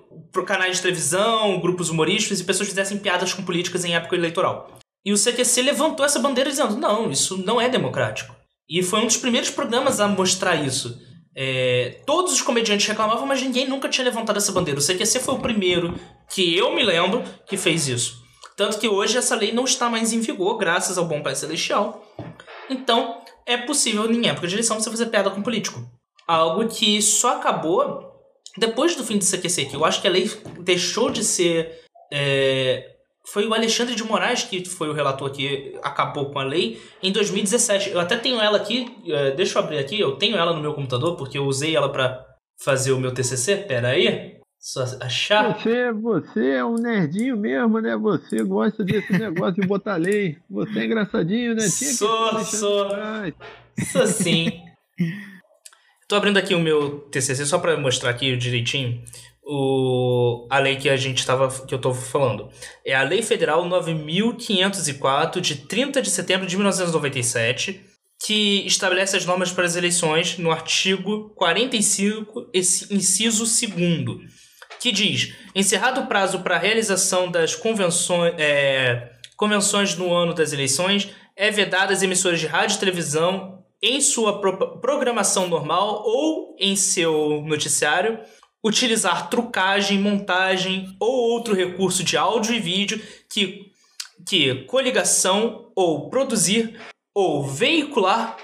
canais de televisão, grupos humorísticos e pessoas fizessem piadas com políticas em época eleitoral. E o CQC levantou essa bandeira dizendo: não, isso não é democrático. E foi um dos primeiros programas a mostrar isso. É, todos os comediantes reclamavam, mas ninguém nunca tinha levantado essa bandeira. O CQC foi o primeiro que eu me lembro que fez isso. Tanto que hoje essa lei não está mais em vigor, graças ao Bom Pai Celestial. Então, é possível, em época de eleição, você fazer piada com político. Algo que só acabou depois do fim do CQC, que eu acho que a lei deixou de ser é, foi o Alexandre de Moraes que foi o relator que acabou com a lei em 2017. Eu até tenho ela aqui, é, deixa eu abrir aqui, eu tenho ela no meu computador porque eu usei ela para fazer o meu TCC. Pera aí. Só achar. Você, você é um nerdinho mesmo, né? Você gosta desse negócio de botar lei. Você é engraçadinho, né? Tinha sou, sou. Sou sim. Tô abrindo aqui o meu TCC só para mostrar aqui direitinho o, a lei que a gente estava que eu estou falando. É a Lei Federal 9504 de 30 de setembro de 1997, que estabelece as normas para as eleições no artigo 45, inciso 2 que diz: encerrado o prazo para a realização das convenções, é, convenções no ano das eleições, é vedada as emissoras de rádio e televisão em sua pro programação normal ou em seu noticiário utilizar trucagem, montagem ou outro recurso de áudio e vídeo que, que coligação ou produzir ou veicular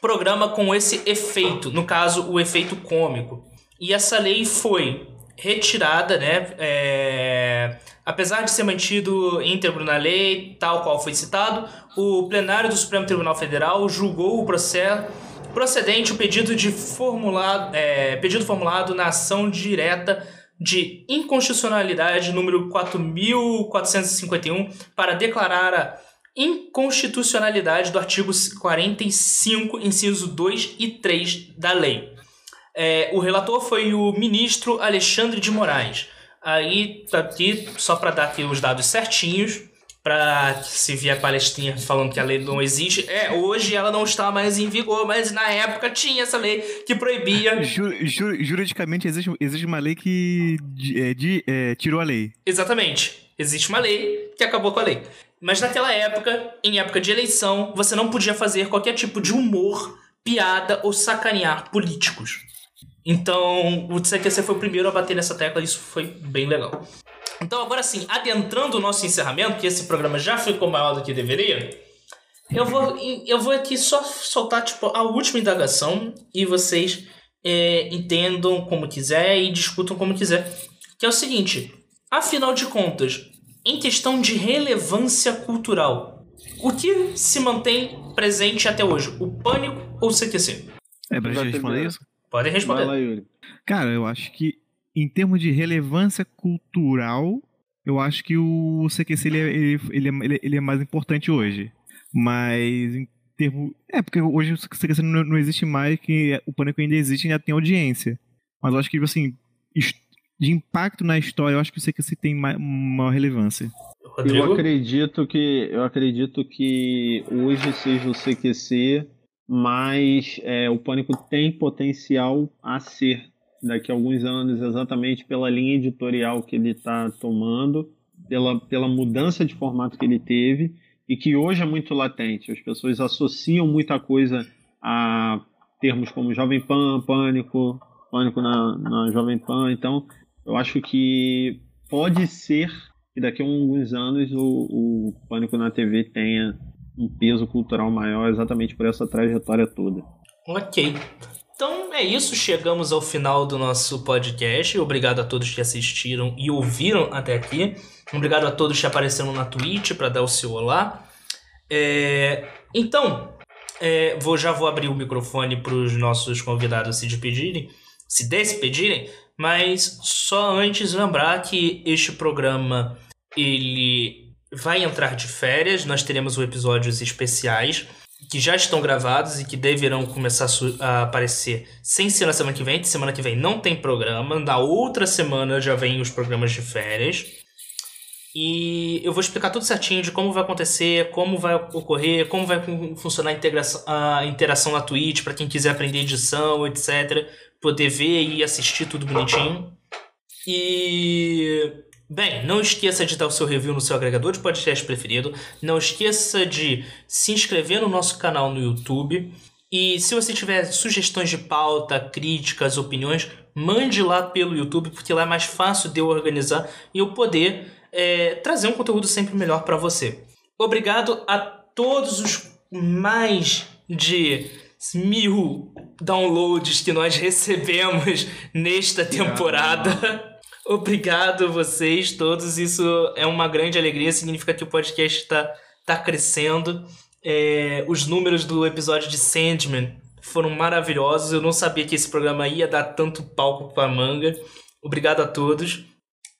programa com esse efeito, no caso o efeito cômico. E essa lei foi retirada, né? É, apesar de ser mantido íntegro na lei, tal qual foi citado, o plenário do Supremo Tribunal Federal julgou o processo procedente o pedido de formulado, é, pedido formulado na ação direta de inconstitucionalidade número 4451 para declarar a inconstitucionalidade do artigo 45, inciso 2 e 3 da lei. É, o relator foi o ministro Alexandre de Moraes. Aí, tá aqui, só para dar aqui os dados certinhos, para se vier a palestrinha falando que a lei não existe. É, hoje ela não está mais em vigor, mas na época tinha essa lei que proibia. Ju, ju, juridicamente existe, existe uma lei que é, de, é, tirou a lei. Exatamente. Existe uma lei que acabou com a lei. Mas naquela época, em época de eleição, você não podia fazer qualquer tipo de humor, piada ou sacanear políticos. Então, o CQC foi o primeiro a bater nessa tecla e isso foi bem legal. Então, agora sim, adentrando o nosso encerramento, que esse programa já ficou maior do que deveria, eu vou, eu vou aqui só soltar tipo, a última indagação e vocês é, entendam como quiser e discutam como quiser. Que é o seguinte: afinal de contas, em questão de relevância cultural, o que se mantém presente até hoje? O pânico ou o CQC? É pra gente responder isso? Podem responder. Lá, Cara, eu acho que em termos de relevância cultural, eu acho que o CQC ele é, ele, ele, é, ele é mais importante hoje. Mas em termos. É, porque hoje o CQC não, não existe mais, que o Pânico ainda existe e ainda tem audiência. Mas eu acho que, assim, de impacto na história, eu acho que o CQC tem maior relevância. Rodrigo? Eu acredito que eu acredito que hoje seja o CQC, mas é, o Pânico tem potencial a ser daqui a alguns anos, exatamente pela linha editorial que ele está tomando, pela, pela mudança de formato que ele teve e que hoje é muito latente. As pessoas associam muita coisa a termos como Jovem Pan, Pânico, Pânico na, na Jovem Pan. Então, eu acho que pode ser que daqui a alguns anos o, o Pânico na TV tenha um peso cultural maior exatamente por essa trajetória toda. Ok. Então é isso, chegamos ao final do nosso podcast. Obrigado a todos que assistiram e ouviram até aqui. Obrigado a todos que apareceram na Twitch para dar o seu olá. É, então, é, vou, já vou abrir o microfone para os nossos convidados se despedirem, se despedirem, mas só antes lembrar que este programa ele vai entrar de férias, nós teremos episódios especiais que já estão gravados e que deverão começar a aparecer sem ser na semana que vem. Semana que vem não tem programa, na outra semana já vem os programas de férias. E eu vou explicar tudo certinho de como vai acontecer, como vai ocorrer, como vai funcionar a, integração, a interação na Twitch para quem quiser aprender edição, etc. Poder ver e assistir tudo bonitinho. E. Bem, não esqueça de dar o seu review no seu agregador de podcast preferido. Não esqueça de se inscrever no nosso canal no YouTube. E se você tiver sugestões de pauta, críticas, opiniões, mande lá pelo YouTube, porque lá é mais fácil de eu organizar e eu poder é, trazer um conteúdo sempre melhor para você. Obrigado a todos os mais de mil downloads que nós recebemos nesta temporada. Obrigado vocês todos, isso é uma grande alegria, significa que o podcast está tá crescendo. É, os números do episódio de Sandman foram maravilhosos, eu não sabia que esse programa ia dar tanto palco para manga. Obrigado a todos.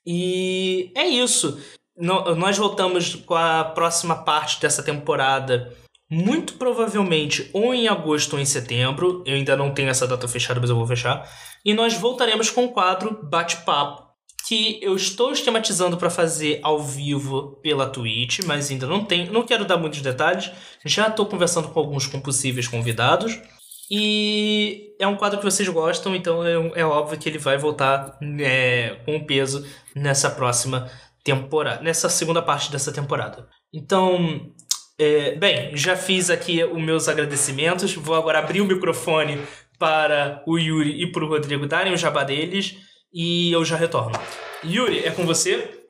E é isso. nós voltamos com a próxima parte dessa temporada. Muito provavelmente ou em agosto ou em setembro. Eu ainda não tenho essa data fechada, mas eu vou fechar. E nós voltaremos com o quadro Bate-Papo, que eu estou esquematizando para fazer ao vivo pela Twitch, mas ainda não tenho. Não quero dar muitos detalhes. Já estou conversando com alguns com possíveis convidados. E é um quadro que vocês gostam, então é, é óbvio que ele vai voltar é, com peso nessa próxima temporada, nessa segunda parte dessa temporada. Então, é, bem, já fiz aqui os meus agradecimentos. Vou agora abrir o microfone para o Yuri e para o Rodrigo darem o jabá deles e eu já retorno. Yuri, é com você?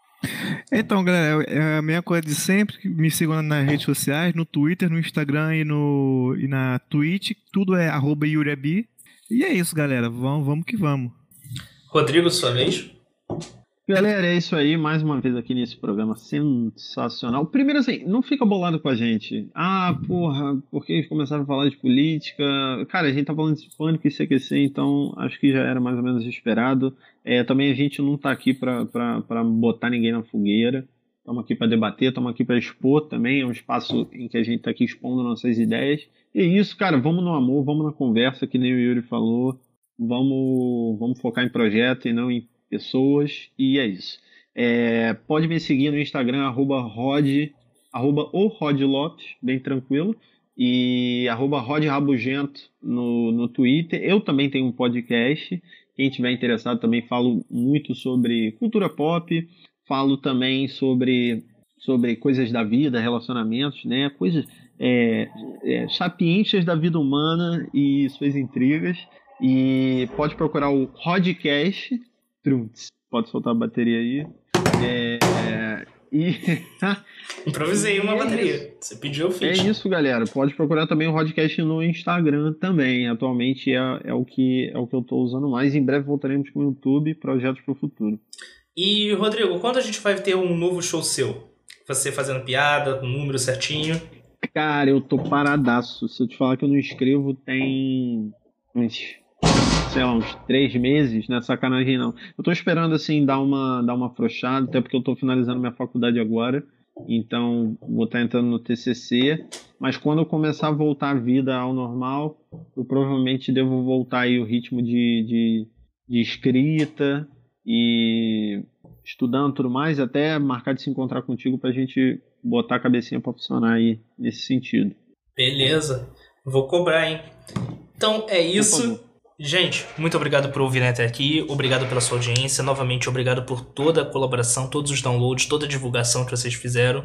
Então, galera, é a mesma coisa de sempre. Me sigam nas redes sociais, no Twitter, no Instagram e, no, e na Twitch. Tudo é arroba Yuriabi. E é isso, galera. Vamos, vamos que vamos. Rodrigo, sua vez. Galera, é isso aí, mais uma vez aqui nesse programa sensacional. Primeiro assim, não fica bolado com a gente. Ah, porra, porque eles começaram a falar de política. Cara, a gente tá falando de pânico e CQC, então acho que já era mais ou menos esperado. É, também a gente não tá aqui pra, pra, pra botar ninguém na fogueira. Estamos aqui para debater, estamos aqui para expor também. É um espaço em que a gente está aqui expondo nossas ideias. E é isso, cara, vamos no amor, vamos na conversa, que nem o Yuri falou. Vamos, vamos focar em projeto e não em pessoas, e é isso. É, pode me seguir no Instagram, arroba Rod, arroba o Rod Lopes, bem tranquilo, e arroba Rod Rabugento no, no Twitter. Eu também tenho um podcast, quem tiver interessado também falo muito sobre cultura pop, falo também sobre, sobre coisas da vida, relacionamentos, né, coisas é, é, sapiências da vida humana e suas intrigas. E pode procurar o Rodcast. Pode soltar a bateria aí. É, é, e. Improvisei uma é bateria. Você pediu, eu fiz. É isso, galera. Pode procurar também o podcast no Instagram também. Atualmente é, é, o, que, é o que eu estou usando mais. Em breve voltaremos com o YouTube, projetos para o futuro. E, Rodrigo, quando a gente vai ter um novo show seu? Você fazendo piada, com o número certinho? Cara, eu tô paradaço. Se eu te falar que eu não escrevo, tem sei lá, uns três meses, não é sacanagem não. Eu tô esperando, assim, dar uma, dar uma afrouxada, até porque eu tô finalizando minha faculdade agora, então vou estar tá entrando no TCC, mas quando eu começar a voltar a vida ao normal, eu provavelmente devo voltar aí o ritmo de, de, de escrita e estudando tudo mais, até marcar de se encontrar contigo pra gente botar a cabecinha pra funcionar aí nesse sentido. Beleza, vou cobrar, hein? Então é isso. Gente, muito obrigado por ouvirem até aqui, obrigado pela sua audiência, novamente obrigado por toda a colaboração, todos os downloads, toda a divulgação que vocês fizeram.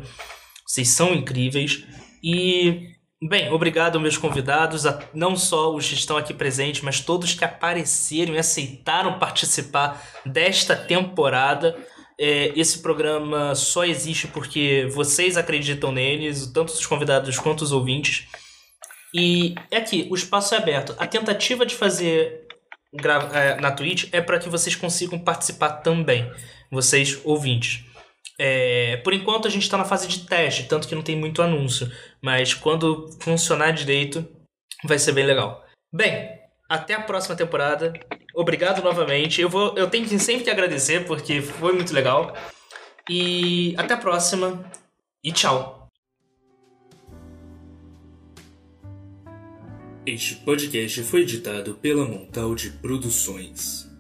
Vocês são incríveis. E, bem, obrigado meus convidados, a, não só os que estão aqui presentes, mas todos que apareceram e aceitaram participar desta temporada. É, esse programa só existe porque vocês acreditam neles, tanto os convidados quanto os ouvintes. E é aqui, o espaço é aberto. A tentativa de fazer é, na Twitch é para que vocês consigam participar também, vocês ouvintes. É, por enquanto a gente está na fase de teste, tanto que não tem muito anúncio, mas quando funcionar direito vai ser bem legal. Bem, até a próxima temporada. Obrigado novamente. Eu vou, eu tenho que sempre que agradecer porque foi muito legal. E até a próxima e tchau. Este podcast foi editado pela Montaldi Produções.